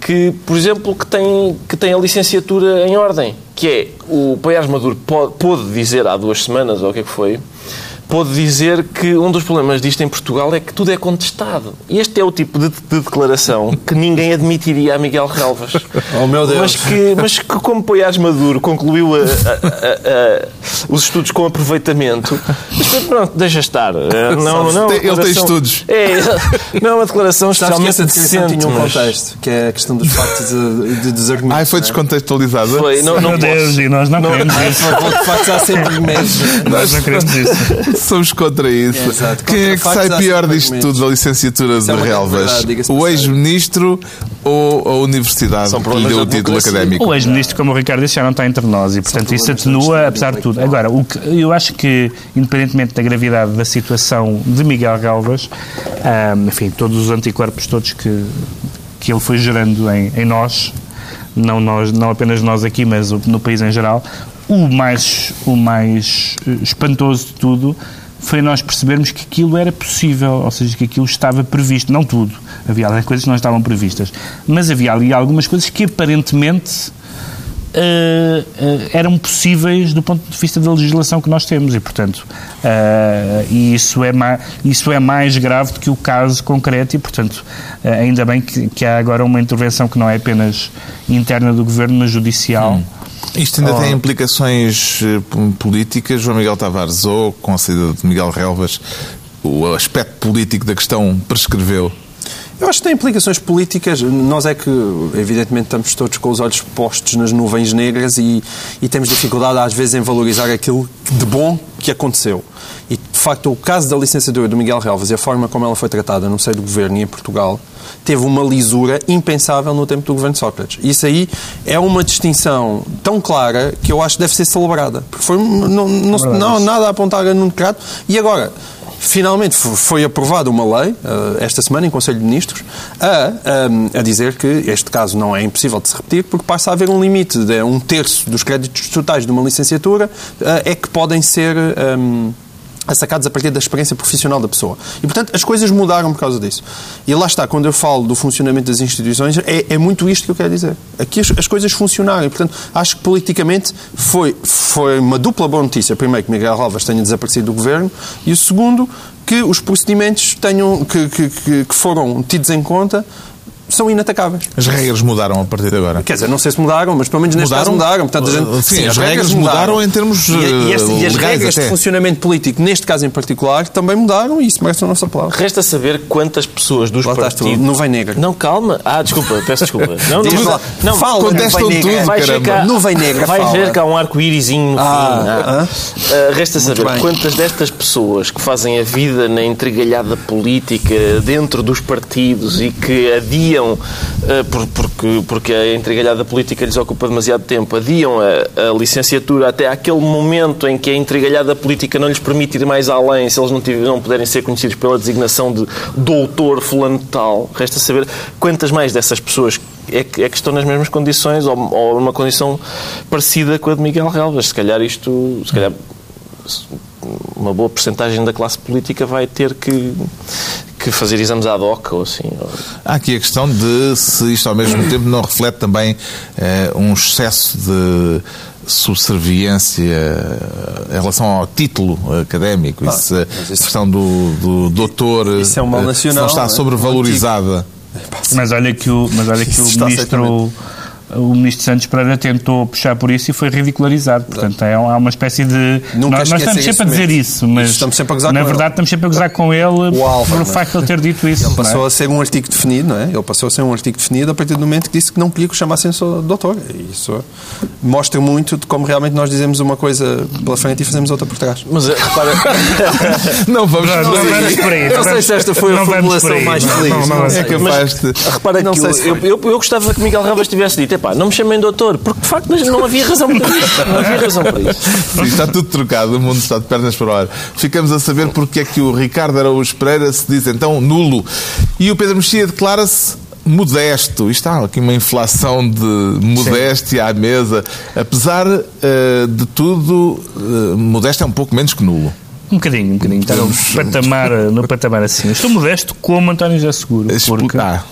G: que, por exemplo, que tem, que tem a licenciatura em ordem, que é o Poiares Maduro pôde dizer há duas semanas, ou o que é que foi, pôde dizer que um dos problemas disto em Portugal é que tudo é contestado. E este é o tipo de, de declaração que ninguém admitiria a Miguel Relvas.
D: Oh, meu Deus.
G: Mas que, mas que como Poiares Maduro concluiu a- a- a- a- os estudos com aproveitamento, mas pronto, deixa estar. Eh, Não, não, é
C: ele tem estudos.
G: É, não é uma declaração
D: Sabes que essa
G: especialmente decente.
D: tinha um contexto, que é a questão dos factos de, de desargumentos.
C: Ai, foi
D: não é?
C: descontextualizada.
G: Foi, não, não
H: Meu Deus,
G: posso.
H: e nós não, queremos
D: Por
H: isso.
D: de facto, há sempre meses.
H: Nós não queremos isso.
C: Somos contra isso.
D: É, exato.
C: Quem é que
D: Contra
C: sai pior disto tudo da licenciatura
D: Isso é
C: de
D: grande
C: Relvas? O ex-ministro ou a universidade
G: São
C: que lhe
G: problemas
C: deu o título académico?
H: O ex-ministro, como o Ricardo disse, já não está entre nós e, portanto, isso atenua, apesar de tudo. Agora, o que, eu acho que, independentemente da gravidade da situação de Miguel Galvas, ah, enfim, todos os anticorpos todos que, que ele foi gerando em, em nós, não, nós, não apenas nós aqui, mas no país em geral, o mais, o mais eh, espantoso de tudo foi nós percebermos que aquilo era possível, ou seja, que aquilo estava previsto, não tudo, havia ali coisas que não estavam previstas, mas havia ali algumas coisas que aparentemente eh, eh, eram possíveis do ponto de vista da legislação que nós temos. E, portanto, eh, e isso, é isso é mais grave do que o caso concreto. E, portanto, ainda bem que, que há agora uma intervenção que não é apenas interna do Governo, mas judicial.
C: Isto ainda
H: Oh.
C: tem implicações eh, políticas. João Miguel Tavares ou com a saída de Miguel Relvas, o aspecto político da questão prescreveu.
D: Eu acho que tem implicações políticas. Nós é que, evidentemente, estamos todos com os olhos postos nas nuvens negras e, e temos dificuldade, às vezes, em valorizar aquilo de bom que aconteceu. E, de facto, o caso da licenciatura do Miguel Relvas e a forma como ela foi tratada no seio do governo e em Portugal teve uma lisura impensável no tempo do governo Sócrates. Isso aí é uma distinção tão clara que eu acho que deve ser celebrada. Porque foi, não, não, não, nada a apontar a Nuno Crato. E agora, Finalmente fo- foi aprovada uma lei, eh, esta semana, em Conselho de Ministros, a, ehm, a dizer que este caso não é impossível de se repetir, porque passa a haver um limite de um terço dos créditos totais de uma licenciatura eh, é que podem ser. ehm, sacados a partir da experiência profissional da pessoa. E, portanto, as coisas mudaram por causa disso. E lá está, quando eu falo do funcionamento das instituições, é, é muito isto que eu quero dizer. Aqui as, as coisas funcionaram. E, portanto, acho que politicamente foi, foi uma dupla boa notícia. Primeiro, que Miguel Alves tenha desaparecido do governo, e o segundo, que os procedimentos tenham, que, que, que- foram tidos em conta são inatacáveis.
C: As regras mudaram a partir de agora.
D: Quer dizer, não sei se mudaram, mas pelo menos neste
C: Mudaram?
D: caso mudaram. Portanto, a gente,
C: Uh, sim, as regras mudaram em termos,
D: E, e, este- e as regras
C: até.
D: de funcionamento político, neste caso em particular, também mudaram e isso merece a nossa palavra.
G: Resta saber quantas pessoas dos
D: Lá estás tu,
G: partidos...
D: nuvem negra.
G: Não, calma. Ah, desculpa, peço desculpa. Não, não,
D: lá.
G: não,
D: Fala,
C: contestam
D: nuvem negra.
C: tudo,
G: Vais ver,
C: caramba.
D: Nuvem negra,
G: vais
D: fala.
G: ver que há um arco-írisinho no
D: Ah,
G: fim.
D: ah.
G: Ah, resta saber
D: bem.
G: quantas destas pessoas que fazem a vida na entregalhada política dentro dos partidos e que adiam, ah, por- porque, porque a entregalhada política lhes ocupa demasiado tempo, adiam a, a licenciatura até aquele momento em que a entregalhada política não lhes permite ir mais além, se eles não, não puderem ser conhecidos pela designação de doutor fulano tal. Resta saber quantas mais dessas pessoas é que, é que estão nas mesmas condições ou, ou numa condição parecida com a de Miguel Relvas. Se calhar isto, se calhar uma boa porcentagem da classe política vai ter que, que fazer exames ad hoc ou assim. ou-
C: Há aqui a questão de se isto ao mesmo tempo não reflete também eh, um excesso de subserviência eh, em relação ao título académico. Isso, a
D: mas isso-
C: questão do, do doutor
D: Isso é um mal
C: eh,
D: nacional,
C: não está
D: é?
C: sobrevalorizada.
H: Mas olha que o, mas olha que
D: Isso
H: o
D: está
H: ministro, o ministro Santos Pereira tentou puxar por isso e foi ridicularizado. Portanto, é, há uma espécie de.
D: Nunca
H: nós, nós estamos sempre a dizer isso, mas
D: Estamos sempre a gozar
H: na
D: com
H: verdade
D: ele.
H: estamos sempre a gozar com ele por o
D: não é?
H: facto de ele ter dito isso.
D: Ele
H: não é?
D: passou a ser um artigo definido, não é? Ele passou a ser um artigo definido a partir do momento que disse que não queria que o chamassem só doutor. E Isso mostra muito de como realmente nós dizemos uma coisa pela frente e fazemos outra por trás.
G: Mas eh, repara,
C: Não vamos
H: Não, não
C: aí.
H: vamos por aí.
D: Não sei se esta foi a
H: não
D: formulação mais
H: Não,
D: feliz.
H: não, não,
D: Não
C: É
D: sei.
C: capaz de.
G: repara
D: Não
G: que
D: sei
G: eu, eu, eu, gostava que Miguel Relvas tivesse dito: epá, não me chamem doutor, porque de facto não havia razão para isso. Não havia razão para isso.
C: Sim, está tudo trocado, o mundo está de pernas para o ar. Ficamos a saber porque é que o Ricardo Araújo Pereira se diz então nulo e o Pedro Mexia declara-se modesto. Isto há aqui uma inflação de modéstia à mesa. Apesar eh, de tudo, eh, modesto é um pouco menos que nulo.
H: Um bocadinho, um bocadinho. Está no patamar, no patamar assim. Estou modesto como António José Seguro. Porque,
C: Ah,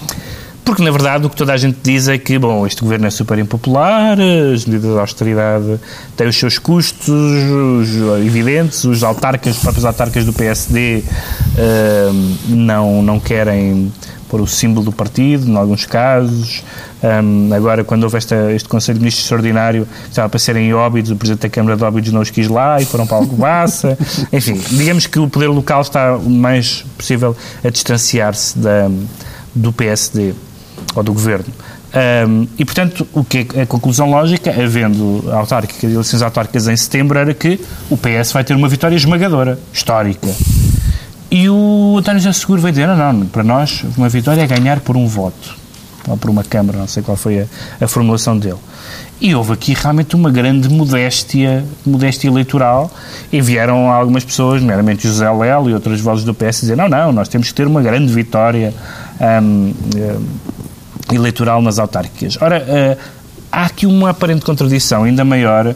H: Porque, na verdade, o que toda a gente diz é que, bom, este governo é super impopular, as medidas de austeridade têm os seus custos os evidentes, os autarcas, os próprios autarcas do PSD eh, não, não querem pôr o símbolo do partido, em alguns casos. Um, agora, quando houve esta, este Conselho de Ministros Extraordinário, estava para ser em Óbidos, o Presidente da Câmara de Óbidos não os quis lá e foram para Alcobaça. Enfim, digamos que o poder local está o mais possível a distanciar-se do PSD ou do Governo. Um, e, portanto, o que é a conclusão lógica, havendo autárquicas, eleições autárquicas em setembro, era que o PS vai ter uma vitória esmagadora, histórica. E o António José Seguro veio dizer, não, não, para nós uma vitória é ganhar por um voto, ou por uma Câmara, não sei qual foi a, a formulação dele. E houve aqui realmente uma grande modéstia, modéstia eleitoral, e vieram algumas pessoas, nomeadamente José Lelo e outras vozes do PS, dizer, não, não, nós temos que ter uma grande vitória um, um, eleitoral nas autárquicas. Ora, uh, há aqui uma aparente contradição ainda maior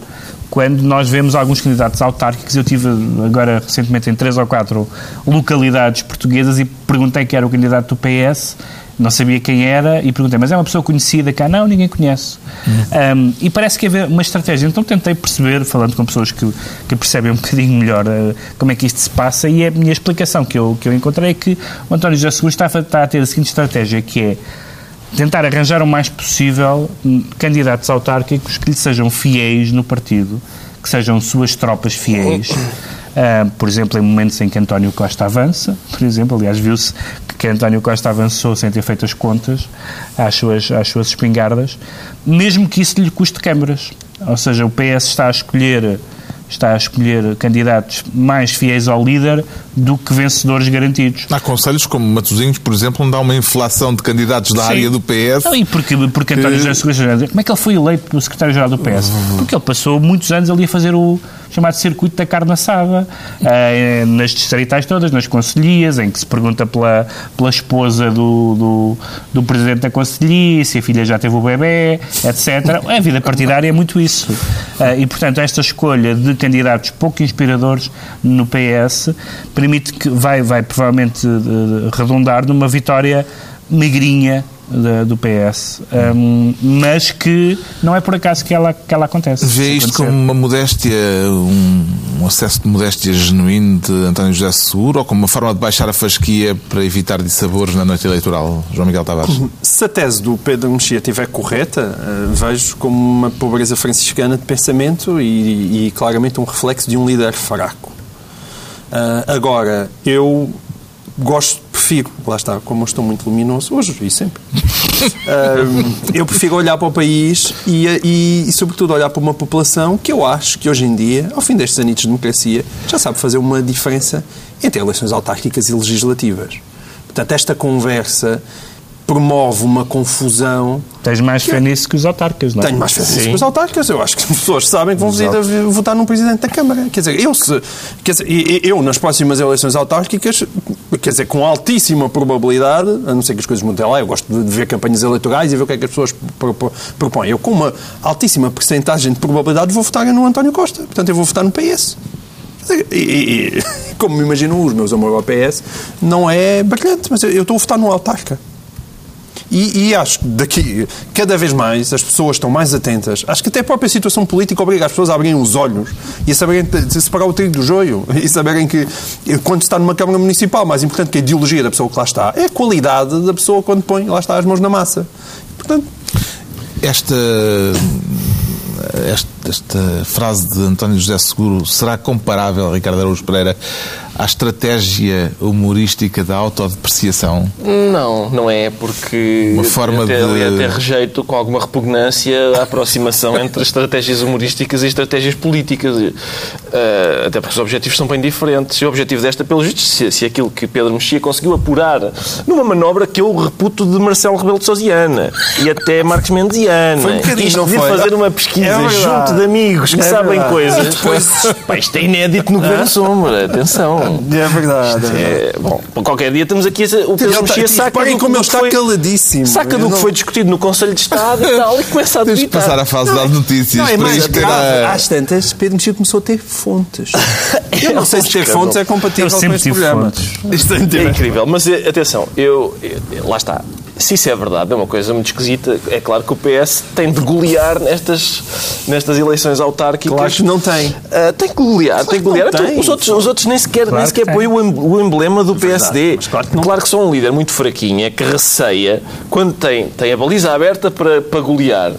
H: quando nós vemos alguns candidatos autárquicos, eu tive agora recentemente em três ou quatro localidades portuguesas e perguntei quem era o candidato do PS, não sabia quem era e perguntei, mas é uma pessoa conhecida cá? Não, ninguém conhece. Uhum. Um, e parece que havia uma estratégia. Então tentei perceber, falando com pessoas que, que percebem um bocadinho melhor uh, como é que isto se passa e a minha explicação que eu, que eu encontrei é que o António José Seguro está, está a ter a seguinte estratégia, que é tentar arranjar o mais possível candidatos autárquicos que lhe sejam fiéis no partido, que sejam suas tropas fiéis. Uh, por exemplo, em momentos em que António Costa avança, por exemplo, aliás, viu-se que António Costa avançou sem ter feito as contas às suas, às suas espingardas, mesmo que isso lhe custe câmaras. Ou seja, o PS está a escolher está a escolher candidatos mais fiéis ao líder do que vencedores garantidos.
C: Há conselhos como Matosinhos, por exemplo, onde há uma inflação de candidatos da Sim. área do PS.
H: Não, e porque, porque António José Seguro, como é que ele foi eleito pelo secretário-geral do PS? Porque ele passou muitos anos ali a fazer o chamado circuito da carne assada, uh, nas distritais todas, nas conselhias, em que se pergunta pela, pela esposa do, do, do, presidente da conselhia, se a filha já teve o bebê, etc. A vida partidária é muito isso. Uh, e, portanto, esta escolha de candidatos pouco inspiradores no PS permite que vai, vai provavelmente uh, redundar numa vitória magrinha da, do PS, um, mas que não é por acaso que ela, que ela acontece.
C: Vê isto como uma modéstia, um, um acesso de modéstia genuíno de António José Seguro ou como uma forma de baixar a fasquia para evitar dissabores na noite eleitoral, João Miguel Tavares?
D: Se a tese do Pedro Mexia estiver correta, uh, vejo como uma pobreza franciscana de pensamento e, e claramente um reflexo de um líder fraco. Uh, agora, eu gosto, prefiro, lá está, como eu estou muito luminoso hoje e sempre, eu prefiro olhar para o país e, e, e, sobretudo, olhar para uma população que eu acho que hoje em dia, ao fim destes anos de democracia, já sabe fazer uma diferença entre eleições autárquicas e legislativas. Portanto, esta conversa promove uma confusão.
H: Tens mais fé nisso que os autarcas, não é?
D: Tenho mais fé nisso que os autarcas. Eu acho que as pessoas sabem que vão vir votar num presidente da Câmara. Quer dizer, eu, se, quer dizer, eu nas próximas eleições autárquicas, quer dizer, com altíssima probabilidade, a não ser que as coisas mudem lá, eu gosto de ver campanhas eleitorais e ver o que é que as pessoas propõem. Eu, com uma altíssima percentagem de probabilidade, vou votar no António Costa. Portanto, eu vou votar no PS. E, e, como me imagino os meus amores ao PS, não é brilhante, mas eu estou a votar no autarca. E, e, acho que cada vez mais, as pessoas estão mais atentas. Acho que até a própria situação política obriga as pessoas a abrirem os olhos e a saberem separar o trigo do joio e saberem que, quando está numa Câmara Municipal, mais importante que a ideologia da pessoa que lá está, é a qualidade da pessoa quando põe, lá está, as mãos na massa. Portanto,
C: esta esta, esta, frase de António José Seguro será comparável, Ricardo Araújo Pereira, à estratégia humorística da autodepreciação?
G: Não, não é, porque
C: Uma forma
G: até,
C: de...
G: até rejeito com alguma repugnância a aproximação entre estratégias humorísticas e estratégias políticas. Uh, até porque os objetivos são bem diferentes. E o objetivo desta, pelo visto, se, se aquilo que Pedro Mexia conseguiu apurar numa manobra que eu reputo de Marcelo Rebelo de Sousiana e até Marcos Mendiana.
D: Foi um bocadinho,
G: isto
D: não
G: de
D: foi?
G: fazer uma pesquisa
D: É
G: junto de amigos que
D: É
G: sabem coisas.
D: Depois-
G: Pá, isto é inédito no Governo Sombra. Atenção.
D: É verdade.
G: É, bom, qualquer dia temos aqui o Pedro Mexia saca
D: reparem como ele
G: que
D: está
G: foi,
D: caladíssimo.
G: saca do que foi discutido no Conselho de Estado e tal e começa a debitar.
C: passar à fase das notícias.
D: Não, é mais grave.
C: a-
D: Às tantas, Pedro Mexia começou a ter fontes. Eu não sei se ter fontes é compatível com este programa.
H: fontes.
D: Isto é
G: É incrível, mas eh, atenção, eu, eh, lá está. Se isso é verdade, é uma coisa muito esquisita. É claro que o PS tem de golear nestas, nestas eleições autárquicas.
D: Claro que não tem.
G: Ah, tem que golear, tem que golear.
D: tem.
G: os, outros, os outros nem sequer,
H: Claro
G: nem sequer põem o em- o emblema do PSD.
D: mas claro que não.
G: claro que são um líder muito fraquinho, é que receia quando tem, tem a baliza aberta para, para golear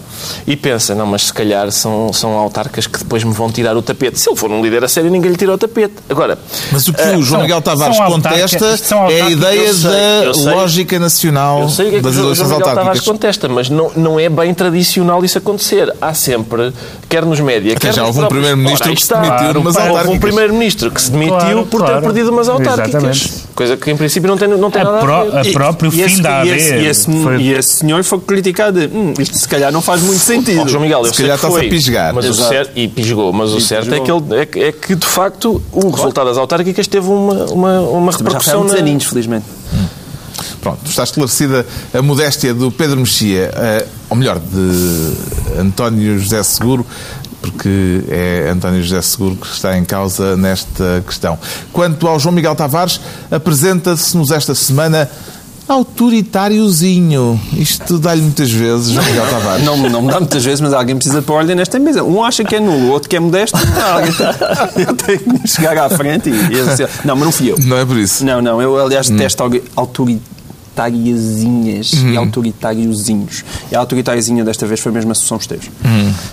G: e pensa, não, mas se calhar são, são autarcas que depois me vão tirar o tapete. Se ele for um líder a sério, ninguém lhe tira o tapete. Agora,
C: Mas o que
G: Ah,
C: o João
H: são-
C: Miguel Tavares contesta é a ideia
G: eu sei,
C: da
G: eu sei.
C: lógica nacional
G: Eu sei o que
C: das eleições
G: Miguel Tavares
C: autárquicas.
G: contesta, mas não, não é bem tradicional isso acontecer. Há sempre, quer nos média,
C: Até
G: quer
C: já houve um primeiro-ministro que se demitiu
H: Claro,
C: numas
H: houve um
G: Houve um
C: autárquicas.
G: primeiro-ministro que se demitiu
H: Claro,
G: por ter
H: claro.
G: perdido umas autárquicas.
H: Exatamente.
G: Coisa que em princípio não tem, não tem
H: A,
G: nada
H: pró-
G: a ver.
H: a próprio
D: E esse,
H: fim da
D: e
H: AD.
D: esse, e esse-
H: foi-
D: e esse senhor foi criticado. de, Hum, isto se calhar não faz muito sentido.
G: Ó, João Miguel, eu
C: Se calhar está-se
G: foi,
C: a pisgar.
G: Mas o certo, e pisgou, mas o certo é que, ele, é, que, é que, de facto, o resultado das autárquicas teve uma, uma, uma
D: Mas já há
G: repercussão
D: muitos aninhos, felizmente.
C: Pronto, está esclarecida a modéstia do Pedro Mexia, eh, ou melhor, de António José Seguro, porque é António José Seguro que está em causa nesta questão. Quanto ao João Miguel Tavares, apresenta-se-nos esta semana autoritáriozinho. Isto dá-lhe muitas vezes, João Miguel Tavares.
D: Não, não me dá muitas vezes, mas alguém precisa pôr ordem nesta mesa. Um acha que é nulo, o outro que é modesto. Tem- eu tenho que chegar à frente e, e dizer, Não, mas não fui eu.
C: Não é por isso.
D: Não, não, eu aliás detesto algu- autoritáriazinhas e autoritáriozinhos. E a autoritáriazinha desta vez foi mesmo a Associação Esteves.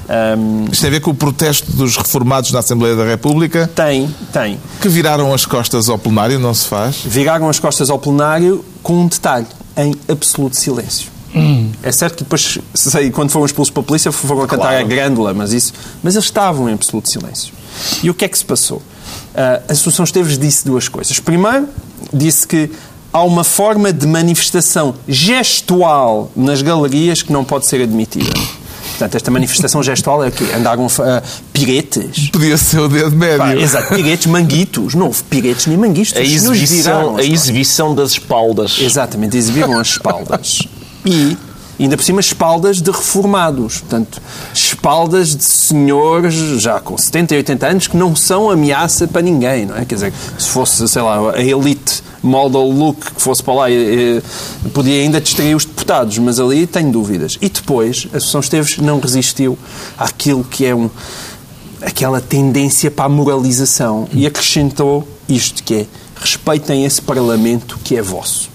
D: Ahm,
C: Isto tem a ver com o protesto dos reformados na Assembleia da República,
D: tem, tem.
C: que viraram as costas ao plenário, não se faz?
D: Viraram as costas ao plenário com um detalhe, em absoluto silêncio. É certo que depois, sei, quando foram expulsos pela polícia, foram cantar a grândola, mas isso. Mas eles estavam em absoluto silêncio. E o que é que se passou? Ah, a Associação Esteves disse duas coisas. Primeiro, disse que há uma forma de manifestação gestual nas galerias que não pode ser admitida. Portanto, esta manifestação gestual é o quê? Andaram a piretes.
C: Podia ser o dedo médio.
D: Pá, exato, piretes, manguitos. Não houve piretes nem manguitos.
G: A
D: viraram
G: exibição,
D: as
G: a exibição das espaldas.
D: Exatamente, exibiram as espaldas. E, ainda por cima, espaldas de reformados. Portanto, espaldas de senhores já com 70 e 80 anos que não são ameaça para ninguém, não é? Quer dizer, se fosse, sei lá, a elite model look que fosse para lá, eh, eh, podia ainda distrair os deputados, mas ali tenho dúvidas. E depois, a Associação Esteves não resistiu àquilo que é um aquela tendência para a moralização e acrescentou isto que é respeitem esse Parlamento que é vosso.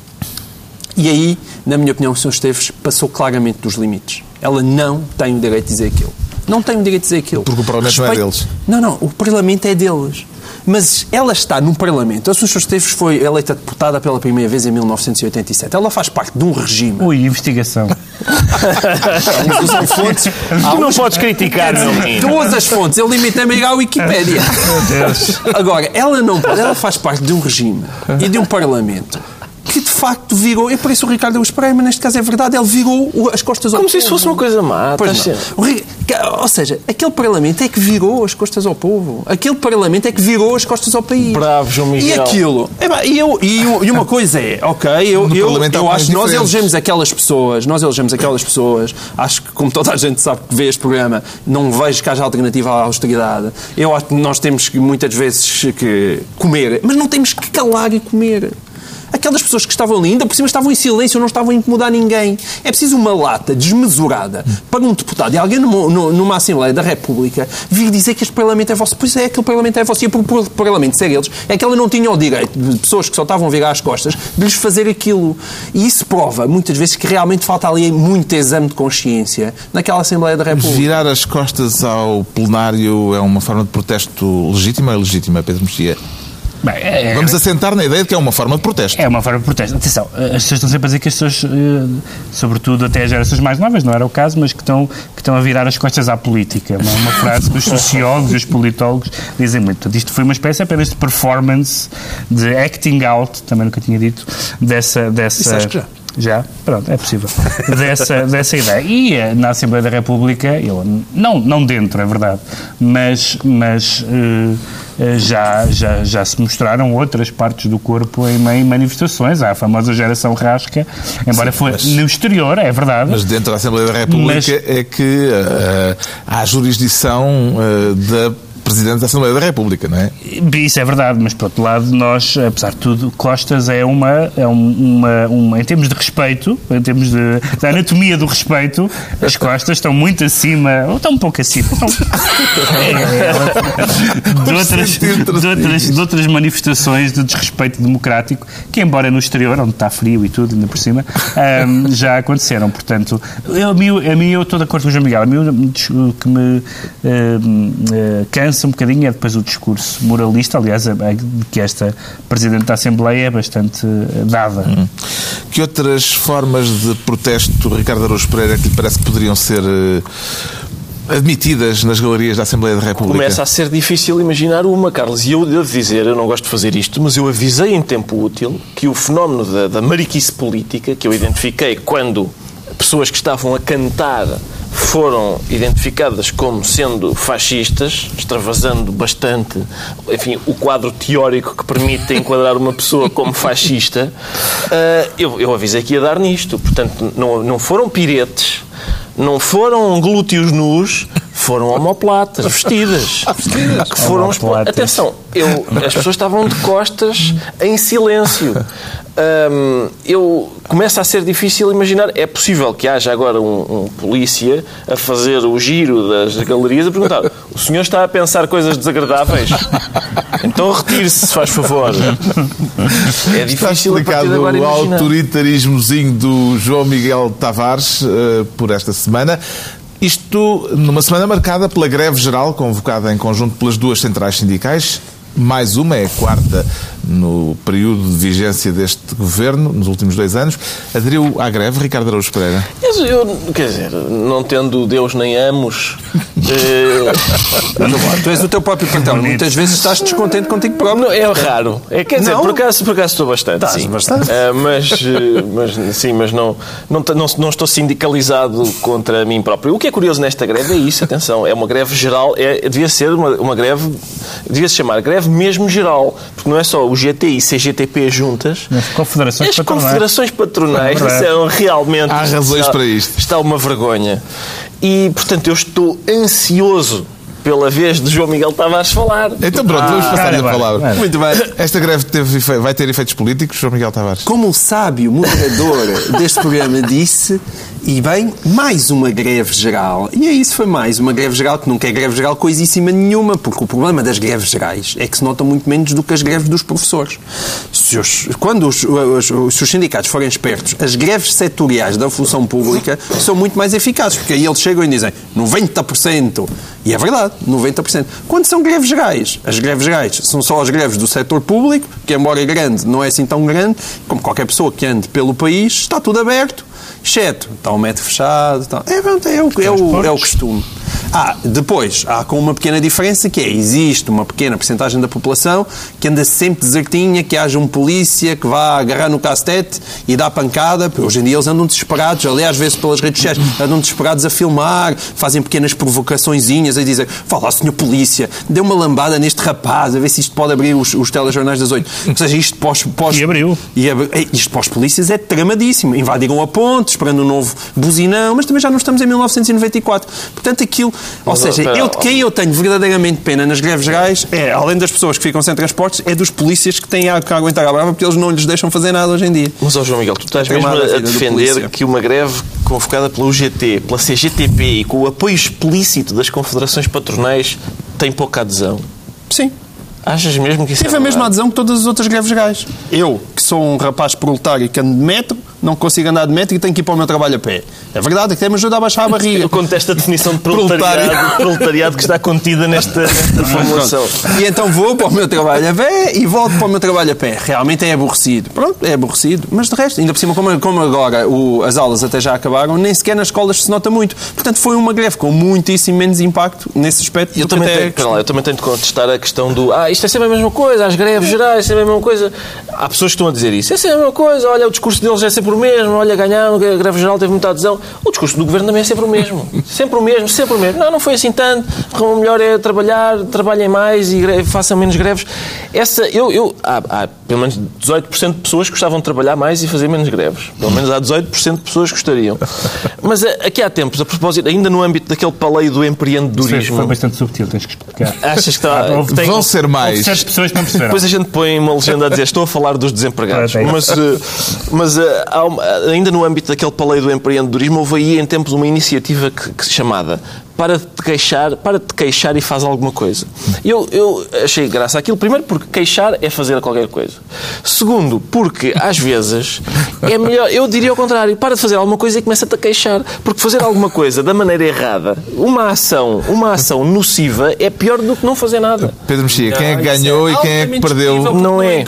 D: E aí, na minha opinião, o Sr. Esteves passou claramente dos limites. Ela não tem o direito de dizer aquilo. Não tem o direito de dizer aquilo.
C: Porque o Parlamento não é deles.
D: Não, não, o Parlamento é deles. Mas ela está num Parlamento. A Sra. Esteves foi eleita deputada pela primeira vez em 1987. Ela faz parte de um regime.
H: Ui, investigação.
D: Uns fontes.
G: Tu não podes criticar, meu menino.
D: Todas as fontes. Eu limitei-me a ir à Wikipédia. Agora, ela não pode. Ela faz parte de um regime e de um Parlamento facto virou. É por isso o Ricardo Araújo Pereira, mas neste caso é verdade, ele virou as costas ao
G: Como se
D: povo.
G: isso fosse uma coisa má.
D: Pois
G: estás
D: não. Ou seja, aquele Parlamento é que virou as costas ao povo. Aquele Parlamento é que virou as costas ao país.
G: Bravo, João Miguel.
D: E aquilo. É, e, eu, e, eu- e uma coisa é, ok, eu,
C: No
D: eu, eu acho que nós elegemos aquelas pessoas, nós elegemos aquelas pessoas, acho que como toda a gente sabe que vê este programa, não vejo que haja alternativa à austeridade. Eu acho que nós temos que muitas vezes que comer, mas não temos que calar e comer. Aquelas pessoas que estavam ali, ainda por cima estavam em silêncio, não estavam a incomodar ninguém. É preciso uma lata desmesurada para um deputado e alguém numa, numa- Assembleia da República vir dizer que este Parlamento é vosso. Pois é, aquele Parlamento é vosso. E por Parlamento ser eles, é que ela não tinha o direito de pessoas que só estavam a virar as costas de lhes fazer aquilo. E isso prova, muitas vezes, que realmente falta ali muito exame de consciência naquela Assembleia da República.
C: Virar as costas ao plenário é uma forma de protesto legítima ou ilegítima, Pedro Mexia?
H: Bem, é,
C: Vamos assentar na ideia de que é uma forma de protesto.
H: É uma forma de protesto. Atenção, as pessoas estão sempre a dizer que as pessoas, eh, sobretudo até as gerações mais novas, não era o caso, mas que estão, que estão a virar as costas à política. Uma, uma frase que os sociólogos e os politólogos dizem muito. Portanto, isto foi uma espécie apenas de performance, de acting out, também nunca tinha dito, dessa... dessa
D: Isso acho que já.
H: Já? Pronto, é possível. Dessa, dessa ideia. E eh, na Assembleia da República, eu, não, não dentro, é verdade, mas, mas eh, já, já, já se mostraram outras partes do corpo em, em manifestações. Há a famosa geração rasca, embora foi no exterior, é verdade.
C: Mas dentro da Assembleia da República
H: Mas-
C: é que eh, há jurisdição eh, da Presidente da Assembleia da República, não é?
H: Isso é verdade, mas por outro lado, nós, apesar de tudo, Costas é uma, é um- uma, uma- em termos de respeito, em termos de, da anatomia do respeito, as costas estão muito acima, ou estão um pouco acima, estão, de, outras, de, outras, de outras manifestações de desrespeito democrático, que embora no exterior, onde está frio e tudo, ainda por cima, ahm, já aconteceram. Portanto, eu, a, mim, eu estou de acordo com o João Miguel, a mim o que me ahm, eh, cansa um bocadinho é depois o discurso moralista, aliás, de que esta Presidente da Assembleia é bastante eh, dada.
C: Que outras formas de protesto, Ricardo Araújo Pereira, que lhe parece que poderiam ser eh, admitidas nas galerias da Assembleia da República?
G: Começa a ser difícil imaginar uma, Carlos. E eu devo dizer, eu não gosto de fazer isto, mas eu avisei em tempo útil que o fenómeno da, da mariquice política, que eu identifiquei quando pessoas que estavam a cantar foram identificadas como sendo fascistas, extravasando bastante, enfim, o quadro teórico que permite enquadrar uma pessoa como fascista, ah, eu, eu avisei que ia dar nisto. Portanto, não, não foram piretes, não foram glúteos nus, foram homoplatas vestidas. Que foram
H: Homoplatas.
G: Atenção, eu, as pessoas estavam de costas em silêncio. Hum, eu começa a ser difícil imaginar. É possível que haja agora um, um polícia a fazer o giro das galerias a perguntar: o senhor está a pensar coisas desagradáveis? Então retire-se, se faz favor. É
C: Está
G: difícil a partir
C: explicado
G: de agora
C: o autoritarismozinho do João Miguel Tavares eh, por esta semana. Isto numa semana marcada pela greve geral convocada em conjunto pelas duas centrais sindicais. Mais uma, é a quarta no período de vigência deste governo, nos últimos dois anos. Aderiu à greve Ricardo Araújo Pereira.
G: Eu, quer dizer, não tendo Deus nem amos, eh,
D: Tu és o teu próprio patrão. Muitas vezes estás descontente contigo próprio.
G: Não, é raro. É, quer dizer,
D: Não?
G: por acaso, por acaso estou bastante.
D: Estás
G: sim.
D: bastante.
G: Ah, mas, eh, mas, sim, mas não, não, não, não estou sindicalizado contra mim próprio. O que é curioso nesta greve é isso, atenção, é uma greve geral, é, devia ser uma, uma greve, devia se chamar greve mesmo geral, porque não é só o GT e CGTP juntas.
H: As confederações
G: As
H: patronais.
G: confederações patronais
H: É
G: disseram realmente.
C: Há razões
G: está,
C: para isto.
G: Está uma vergonha. E, portanto, eu estou ansioso pela vez de João Miguel Tavares falar.
C: Então pronto, vamos passar-lhe a palavra.
D: Muito bem.
C: Esta greve teve vai ter efeitos políticos, João Miguel Tavares?
D: Como o sábio moderador deste programa disse, e bem, mais uma greve geral. E é isso, foi mais uma greve geral, que nunca é greve geral coisíssima nenhuma, porque o problema das greves gerais é que se nota muito menos do que as greves dos professores. Se os- quando os, os- os- os sindicatos forem espertos, as greves setoriais da função pública são muito mais eficazes, porque aí eles chegam e dizem 90%. E é verdade, 90%. Quando são greves gerais, as greves gerais são só as greves do setor público, que embora é grande, não é assim tão grande, como qualquer pessoa que ande pelo país, está tudo aberto, exceto está o metro fechado. Está... É, pronto, é, o, é, o, é o costume. Ah, depois, há com uma pequena diferença que é, existe uma pequena porcentagem da população que anda sempre desertinha, que haja um polícia que vá agarrar no castete e dar pancada. Hoje em dia eles andam desesperados, aliás, vezes pelas redes sociais, andam desesperados a filmar, fazem pequenas provocaçõezinhas a dizer, fala, senhor polícia, dê uma lambada neste rapaz, a ver se isto pode abrir os, os telejornais das oito. Ou seja, isto pós, pós,
H: E abriu.
D: e ab- é, isto os polícias é tramadíssimo. Invadiram a ponte, esperando um novo buzinão, mas também já não estamos em 1994. Portanto, aquilo. Ou
G: Mas,
D: seja,
G: espera,
D: eu de quem eu tenho verdadeiramente pena nas greves gerais é, além das pessoas que ficam sem transportes, é dos polícias que têm que aguentar a brava porque eles não lhes deixam fazer nada hoje em dia.
G: Mas, ó João Miguel, tu estás
D: Tem
G: mesmo a defender que uma greve convocada pela UGT, pela CGTP e com o apoio explícito das confederações patronais tem pouca adesão.
D: Sim.
G: Achas mesmo que isso
D: Teve
G: é
D: a mesma adesão que todas as outras greves gerais. Eu, que sou um rapaz proletário que ando de metro, não consigo andar de metro e tenho que ir para o meu trabalho a pé. É verdade, é que até me ajuda a baixar a barriga.
G: Eu contesto a definição de proletariado, proletariado que está contida nesta, nesta formulação.
D: E então vou para o meu trabalho a pé e volto para o meu trabalho a pé. Realmente é aborrecido. Pronto, é aborrecido. Mas de resto, ainda por cima, como, como agora o- as aulas até já acabaram, nem sequer nas escolas se nota muito. Portanto, foi uma greve com muitíssimo menos impacto nesse aspecto.
G: Eu
D: do que
G: também, tenho, lá, eu também tenho de contestar a questão do ah, isto é sempre a mesma coisa, as greves gerais, é sempre a mesma coisa. Há pessoas que estão a dizer isso, é sempre a mesma coisa, olha, o discurso deles é sempre o mesmo. Olha, ganharam, a greve geral teve muita adesão. O discurso do governo também é sempre o mesmo. Sempre o mesmo, sempre o mesmo. Não, não foi assim tanto. O melhor é trabalhar, trabalhem mais e façam menos greves. Essa, eu, eu, há, há pelo menos 18% de pessoas que gostavam de trabalhar mais e fazer menos greves. Pelo menos há 18% de pessoas que gostariam. Mas eh, aqui há tempos, a propósito, ainda no âmbito daquele paleio do empreendedorismo.
H: foi bastante subtil, tens que explicar.
G: Achas que está. Tem-
C: Vão ser mais.
H: pessoas que não perceberam.
G: depois a gente põe uma legenda a dizer estou a falar dos desempregados.
H: Pronto, é
G: Mas, eh, mas eh, há ainda no âmbito daquele paleio do empreendedorismo, houve aí em tempos uma iniciativa que, que chamada para de te queixar, para de te queixar e faz alguma coisa. Eu, eu achei graça aquilo, primeiro porque queixar é fazer qualquer coisa. Segundo, porque às vezes é melhor, eu diria ao contrário, para de fazer alguma coisa e começa-te a queixar. Porque fazer alguma coisa da maneira errada, uma ação, uma ação nociva é pior do que não fazer nada.
C: Pedro Mexia, quem é que
D: isso
C: ganhou e quem é que perdeu?
G: Não é.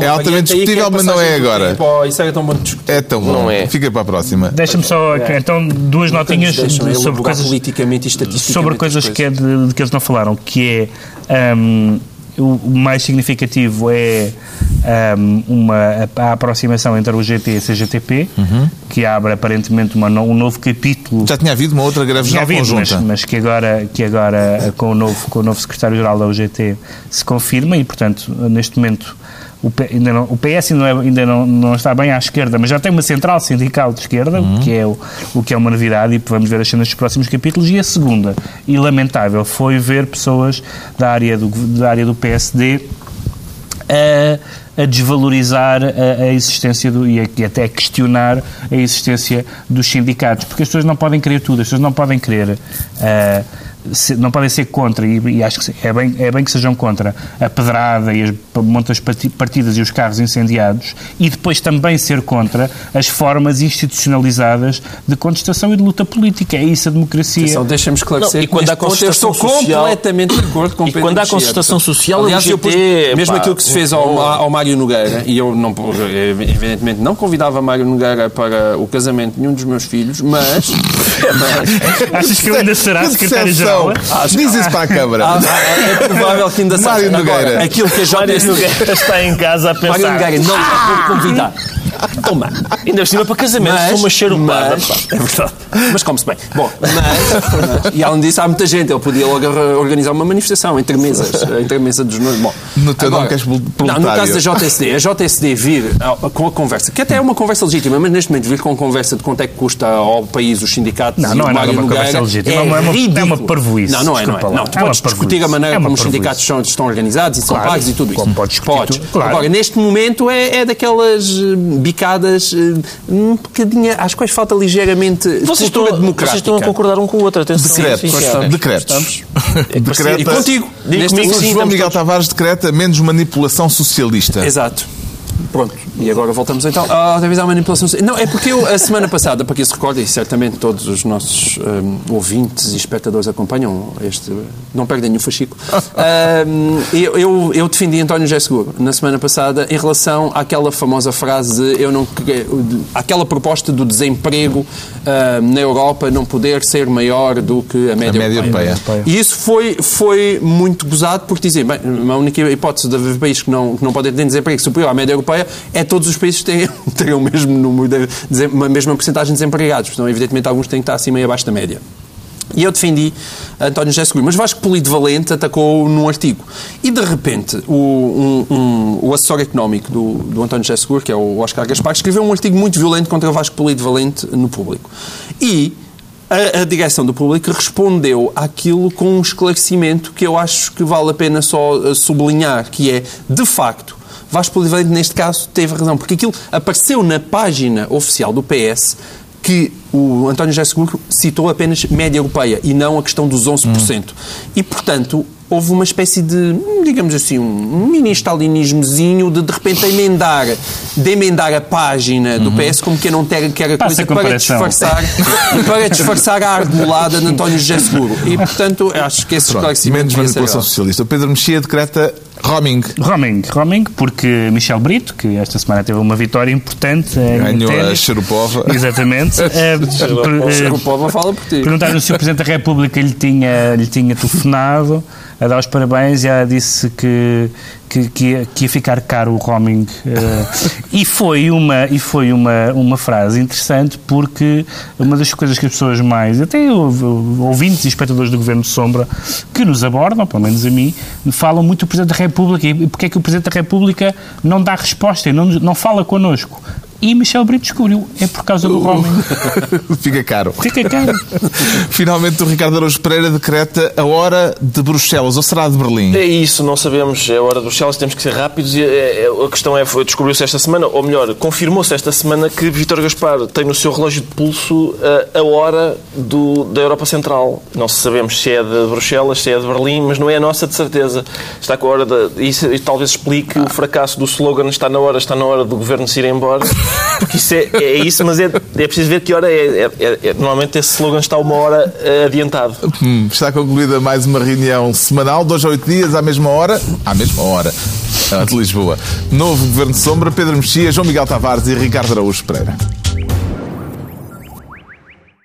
C: É altamente discutível, mas não é agora.
D: tempo. Oh, isso era tão bom de discutir.
C: É tão bom.
G: Não é.
C: Fica para a próxima.
H: Deixa-me só, então, duas notinhas sobre coisas,
D: politicamente e estatisticamente
H: sobre
D: as
H: coisas que, é de, de que eles não falaram, que é hum, o mais significativo é hum, uma, a, a aproximação entre o GT e a CGTP, que abre aparentemente uma, um novo capítulo.
C: Já tinha havido uma outra greve geral
H: havido, mas,
C: conjunta.
H: mas que agora, que agora com, o novo, com o novo secretário-geral da UGT se confirma e, portanto, neste momento o, ainda não- o PS ainda, não, é- ainda não, não está bem à esquerda, mas já tem uma central sindical de esquerda, o, que é o, o que é uma novidade e vamos ver as cenas dos próximos capítulos. E a segunda, e lamentável, foi ver pessoas da área do, da área do PSD a, a desvalorizar a, a existência do, e, a, e até questionar a existência dos sindicatos, porque as pessoas não podem querer tudo, as pessoas não podem querer. ah, se- não podem ser contra, e, e acho que é bem, é bem que sejam contra a pedrada e as montas parti- partidas e os carros incendiados, e depois também ser contra as formas institucionalizadas de contestação e de luta política. É isso a democracia.
D: Atenção, deixa-me esclarecer.
G: Não, e quando
D: que
G: há
D: ponto eu estou
G: social-
D: completamente de acordo com
G: E
D: Pedro
G: quando há
D: Mexia.
G: concertação social, o
D: Aliás, eu pus, mesmo
G: pá,
D: aquilo que se fez ao, ao Mário Nogueira, e eu não, evidentemente não convidava Mário Nogueira para o casamento de nenhum dos meus filhos, mas. Mas
H: Achas que ele ainda será
C: Que
H: secretário-geral?
C: Diz isso para a Câmara.
D: Ah, ah, é provável que ainda
C: Mário
D: seja. Agora, aquilo que a
G: Mário
D: JSD.
G: Nogueira está em casa a
D: Mário
G: pensar.
D: Nogueira não vou convidar. Toma.
G: Ainda cima para casamento, sou uma charupada.
D: mas- é verdade. Mas come-se bem. Bom, mas, mas- E além disso, há muita gente. Ele podia logo organizar uma manifestação entre mesas. Entre a mesa dos noivos. Bom,
C: No teu nome
D: agora,
C: queres
D: Não,
C: proletário.
D: no caso da JSD, a JSD vir ah, com a conversa, que até é uma conversa legítima, mas neste momento vir com a conversa de quanto é que custa ao país os sindicatos
H: Não,
D: e
H: não
D: o
H: é nada uma conversa legítima, é uma- é uma-
D: ridículo.
H: é uma parvoíce,
D: Não, não é, não é.
H: desculpa lá.
D: Não, tu
H: É uma
D: podes discutir a maneira
H: É
D: como os sindicatos são, estão organizados e são
H: Claro,
D: pagos e tudo isso.
H: como podes discutir
D: Podes.
H: claro.
D: Agora, neste momento é, é daquelas eh, bicadas eh, um bocadinho, às quais falta ligeiramente
G: Vocês
D: cultura
G: estão,
D: democrática.
G: vocês estão a concordar um com o outro, atenção.
C: Decretos.
G: Sim, sim.
C: Decretos.
D: E contigo.
G: Digo
D: Neste
G: comigo
C: O
G: sim,
C: João
G: estamos
C: Miguel Tavares decreta menos manipulação socialista.
D: Exato. Pronto, e agora voltamos então à outra vez à manipulação. Não, é porque eu, a semana passada, para quem se recorda, e certamente todos os nossos hum, ouvintes e espectadores acompanham este. Não perdem o fascículo. Hum, eu, eu, eu defendi António José Seguro na semana passada em relação àquela famosa frase de eu não aquela proposta do desemprego hum, na Europa não poder ser maior do que a média,
C: média europeia.
D: E isso foi, foi muito gozado porque dizem, bem, a única hipótese de haver países que não, que não podem ter desemprego superior à média europeia é todos os países terem, terem o mesmo número, de, desem- a mesma porcentagem de desempregados. Então, evidentemente, alguns têm que estar acima e abaixo da média. E eu defendi António José Seguro, mas Vasco Polido Valente atacou num artigo. E de repente, o, um- um- o assessor económico do, do António José Seguro, que é o Oscar Gaspar, escreveu um artigo muito violento contra Vasco Polido Valente no público. E a, a direção do público respondeu àquilo com um esclarecimento que eu acho que vale a pena só eh, sublinhar, que é, de facto, Vasco Polido Valente, neste caso, teve razão, porque aquilo apareceu na página oficial do PS que o António José Seguro citou apenas média europeia e não a questão dos 11%. E, portanto, houve uma espécie de, digamos assim, um mini stalinismozinho de, de repente, emendar, de emendar a página do PS como que não ter, que era
H: Passa
D: coisa
H: a
D: para disfarçar, para disfarçar a argolada de António José Seguro. E, portanto, acho que esse esclarecimento
C: menos manipulação socialista. O Pedro Mexia decreta Roaming.
H: Roaming, roaming, porque Michel Brito, que esta semana teve uma vitória importante em
C: Ganhou a. Xerupova.
H: Exatamente. Eh, per- eh,
D: povo fala por ti.
H: Perguntaram se o Presidente da República lhe tinha, lhe tinha telefonado a dar os parabéns e ela disse que, que, que, ia, que ia ficar caro o roaming. eh, e foi, uma, e foi uma, uma frase interessante porque uma das coisas que as pessoas mais, até ouvintes e espectadores do Governo de Sombra, que nos abordam, pelo menos a mim, falam muito do Presidente da República e porque é que o Presidente da República não dá resposta e não, não fala connosco. E Michel Brito descobriu, é por causa do roaming.
C: Fica caro.
H: Fica caro.
C: Finalmente, o Ricardo Araújo Pereira decreta a hora de Bruxelas, ou será de Berlim?
G: É isso, não sabemos. É hora de Bruxelas, temos que ser rápidos. E é- é- a questão é: foi- descobriu-se esta semana, ou melhor, confirmou-se esta semana que Vítor Gaspar tem no seu relógio de pulso a, a hora do, da Europa Central. Não sabemos se é de Bruxelas, se é de Berlim, mas não é a nossa de certeza. Está com a hora da. Isso, isso talvez explique o fracasso do slogan está na hora, está na hora do governo se ir embora. Porque isso é, é isso, mas é, é preciso ver que hora é. É- é- é- Normalmente esse slogan está uma hora eh, adiantado.
C: Hum, está concluída mais uma reunião semanal, dois a oito dias, à mesma hora. À mesma hora. a de Lisboa. Novo Governo de Sombra, Pedro Mexia, João Miguel Tavares e Ricardo Araújo Pereira.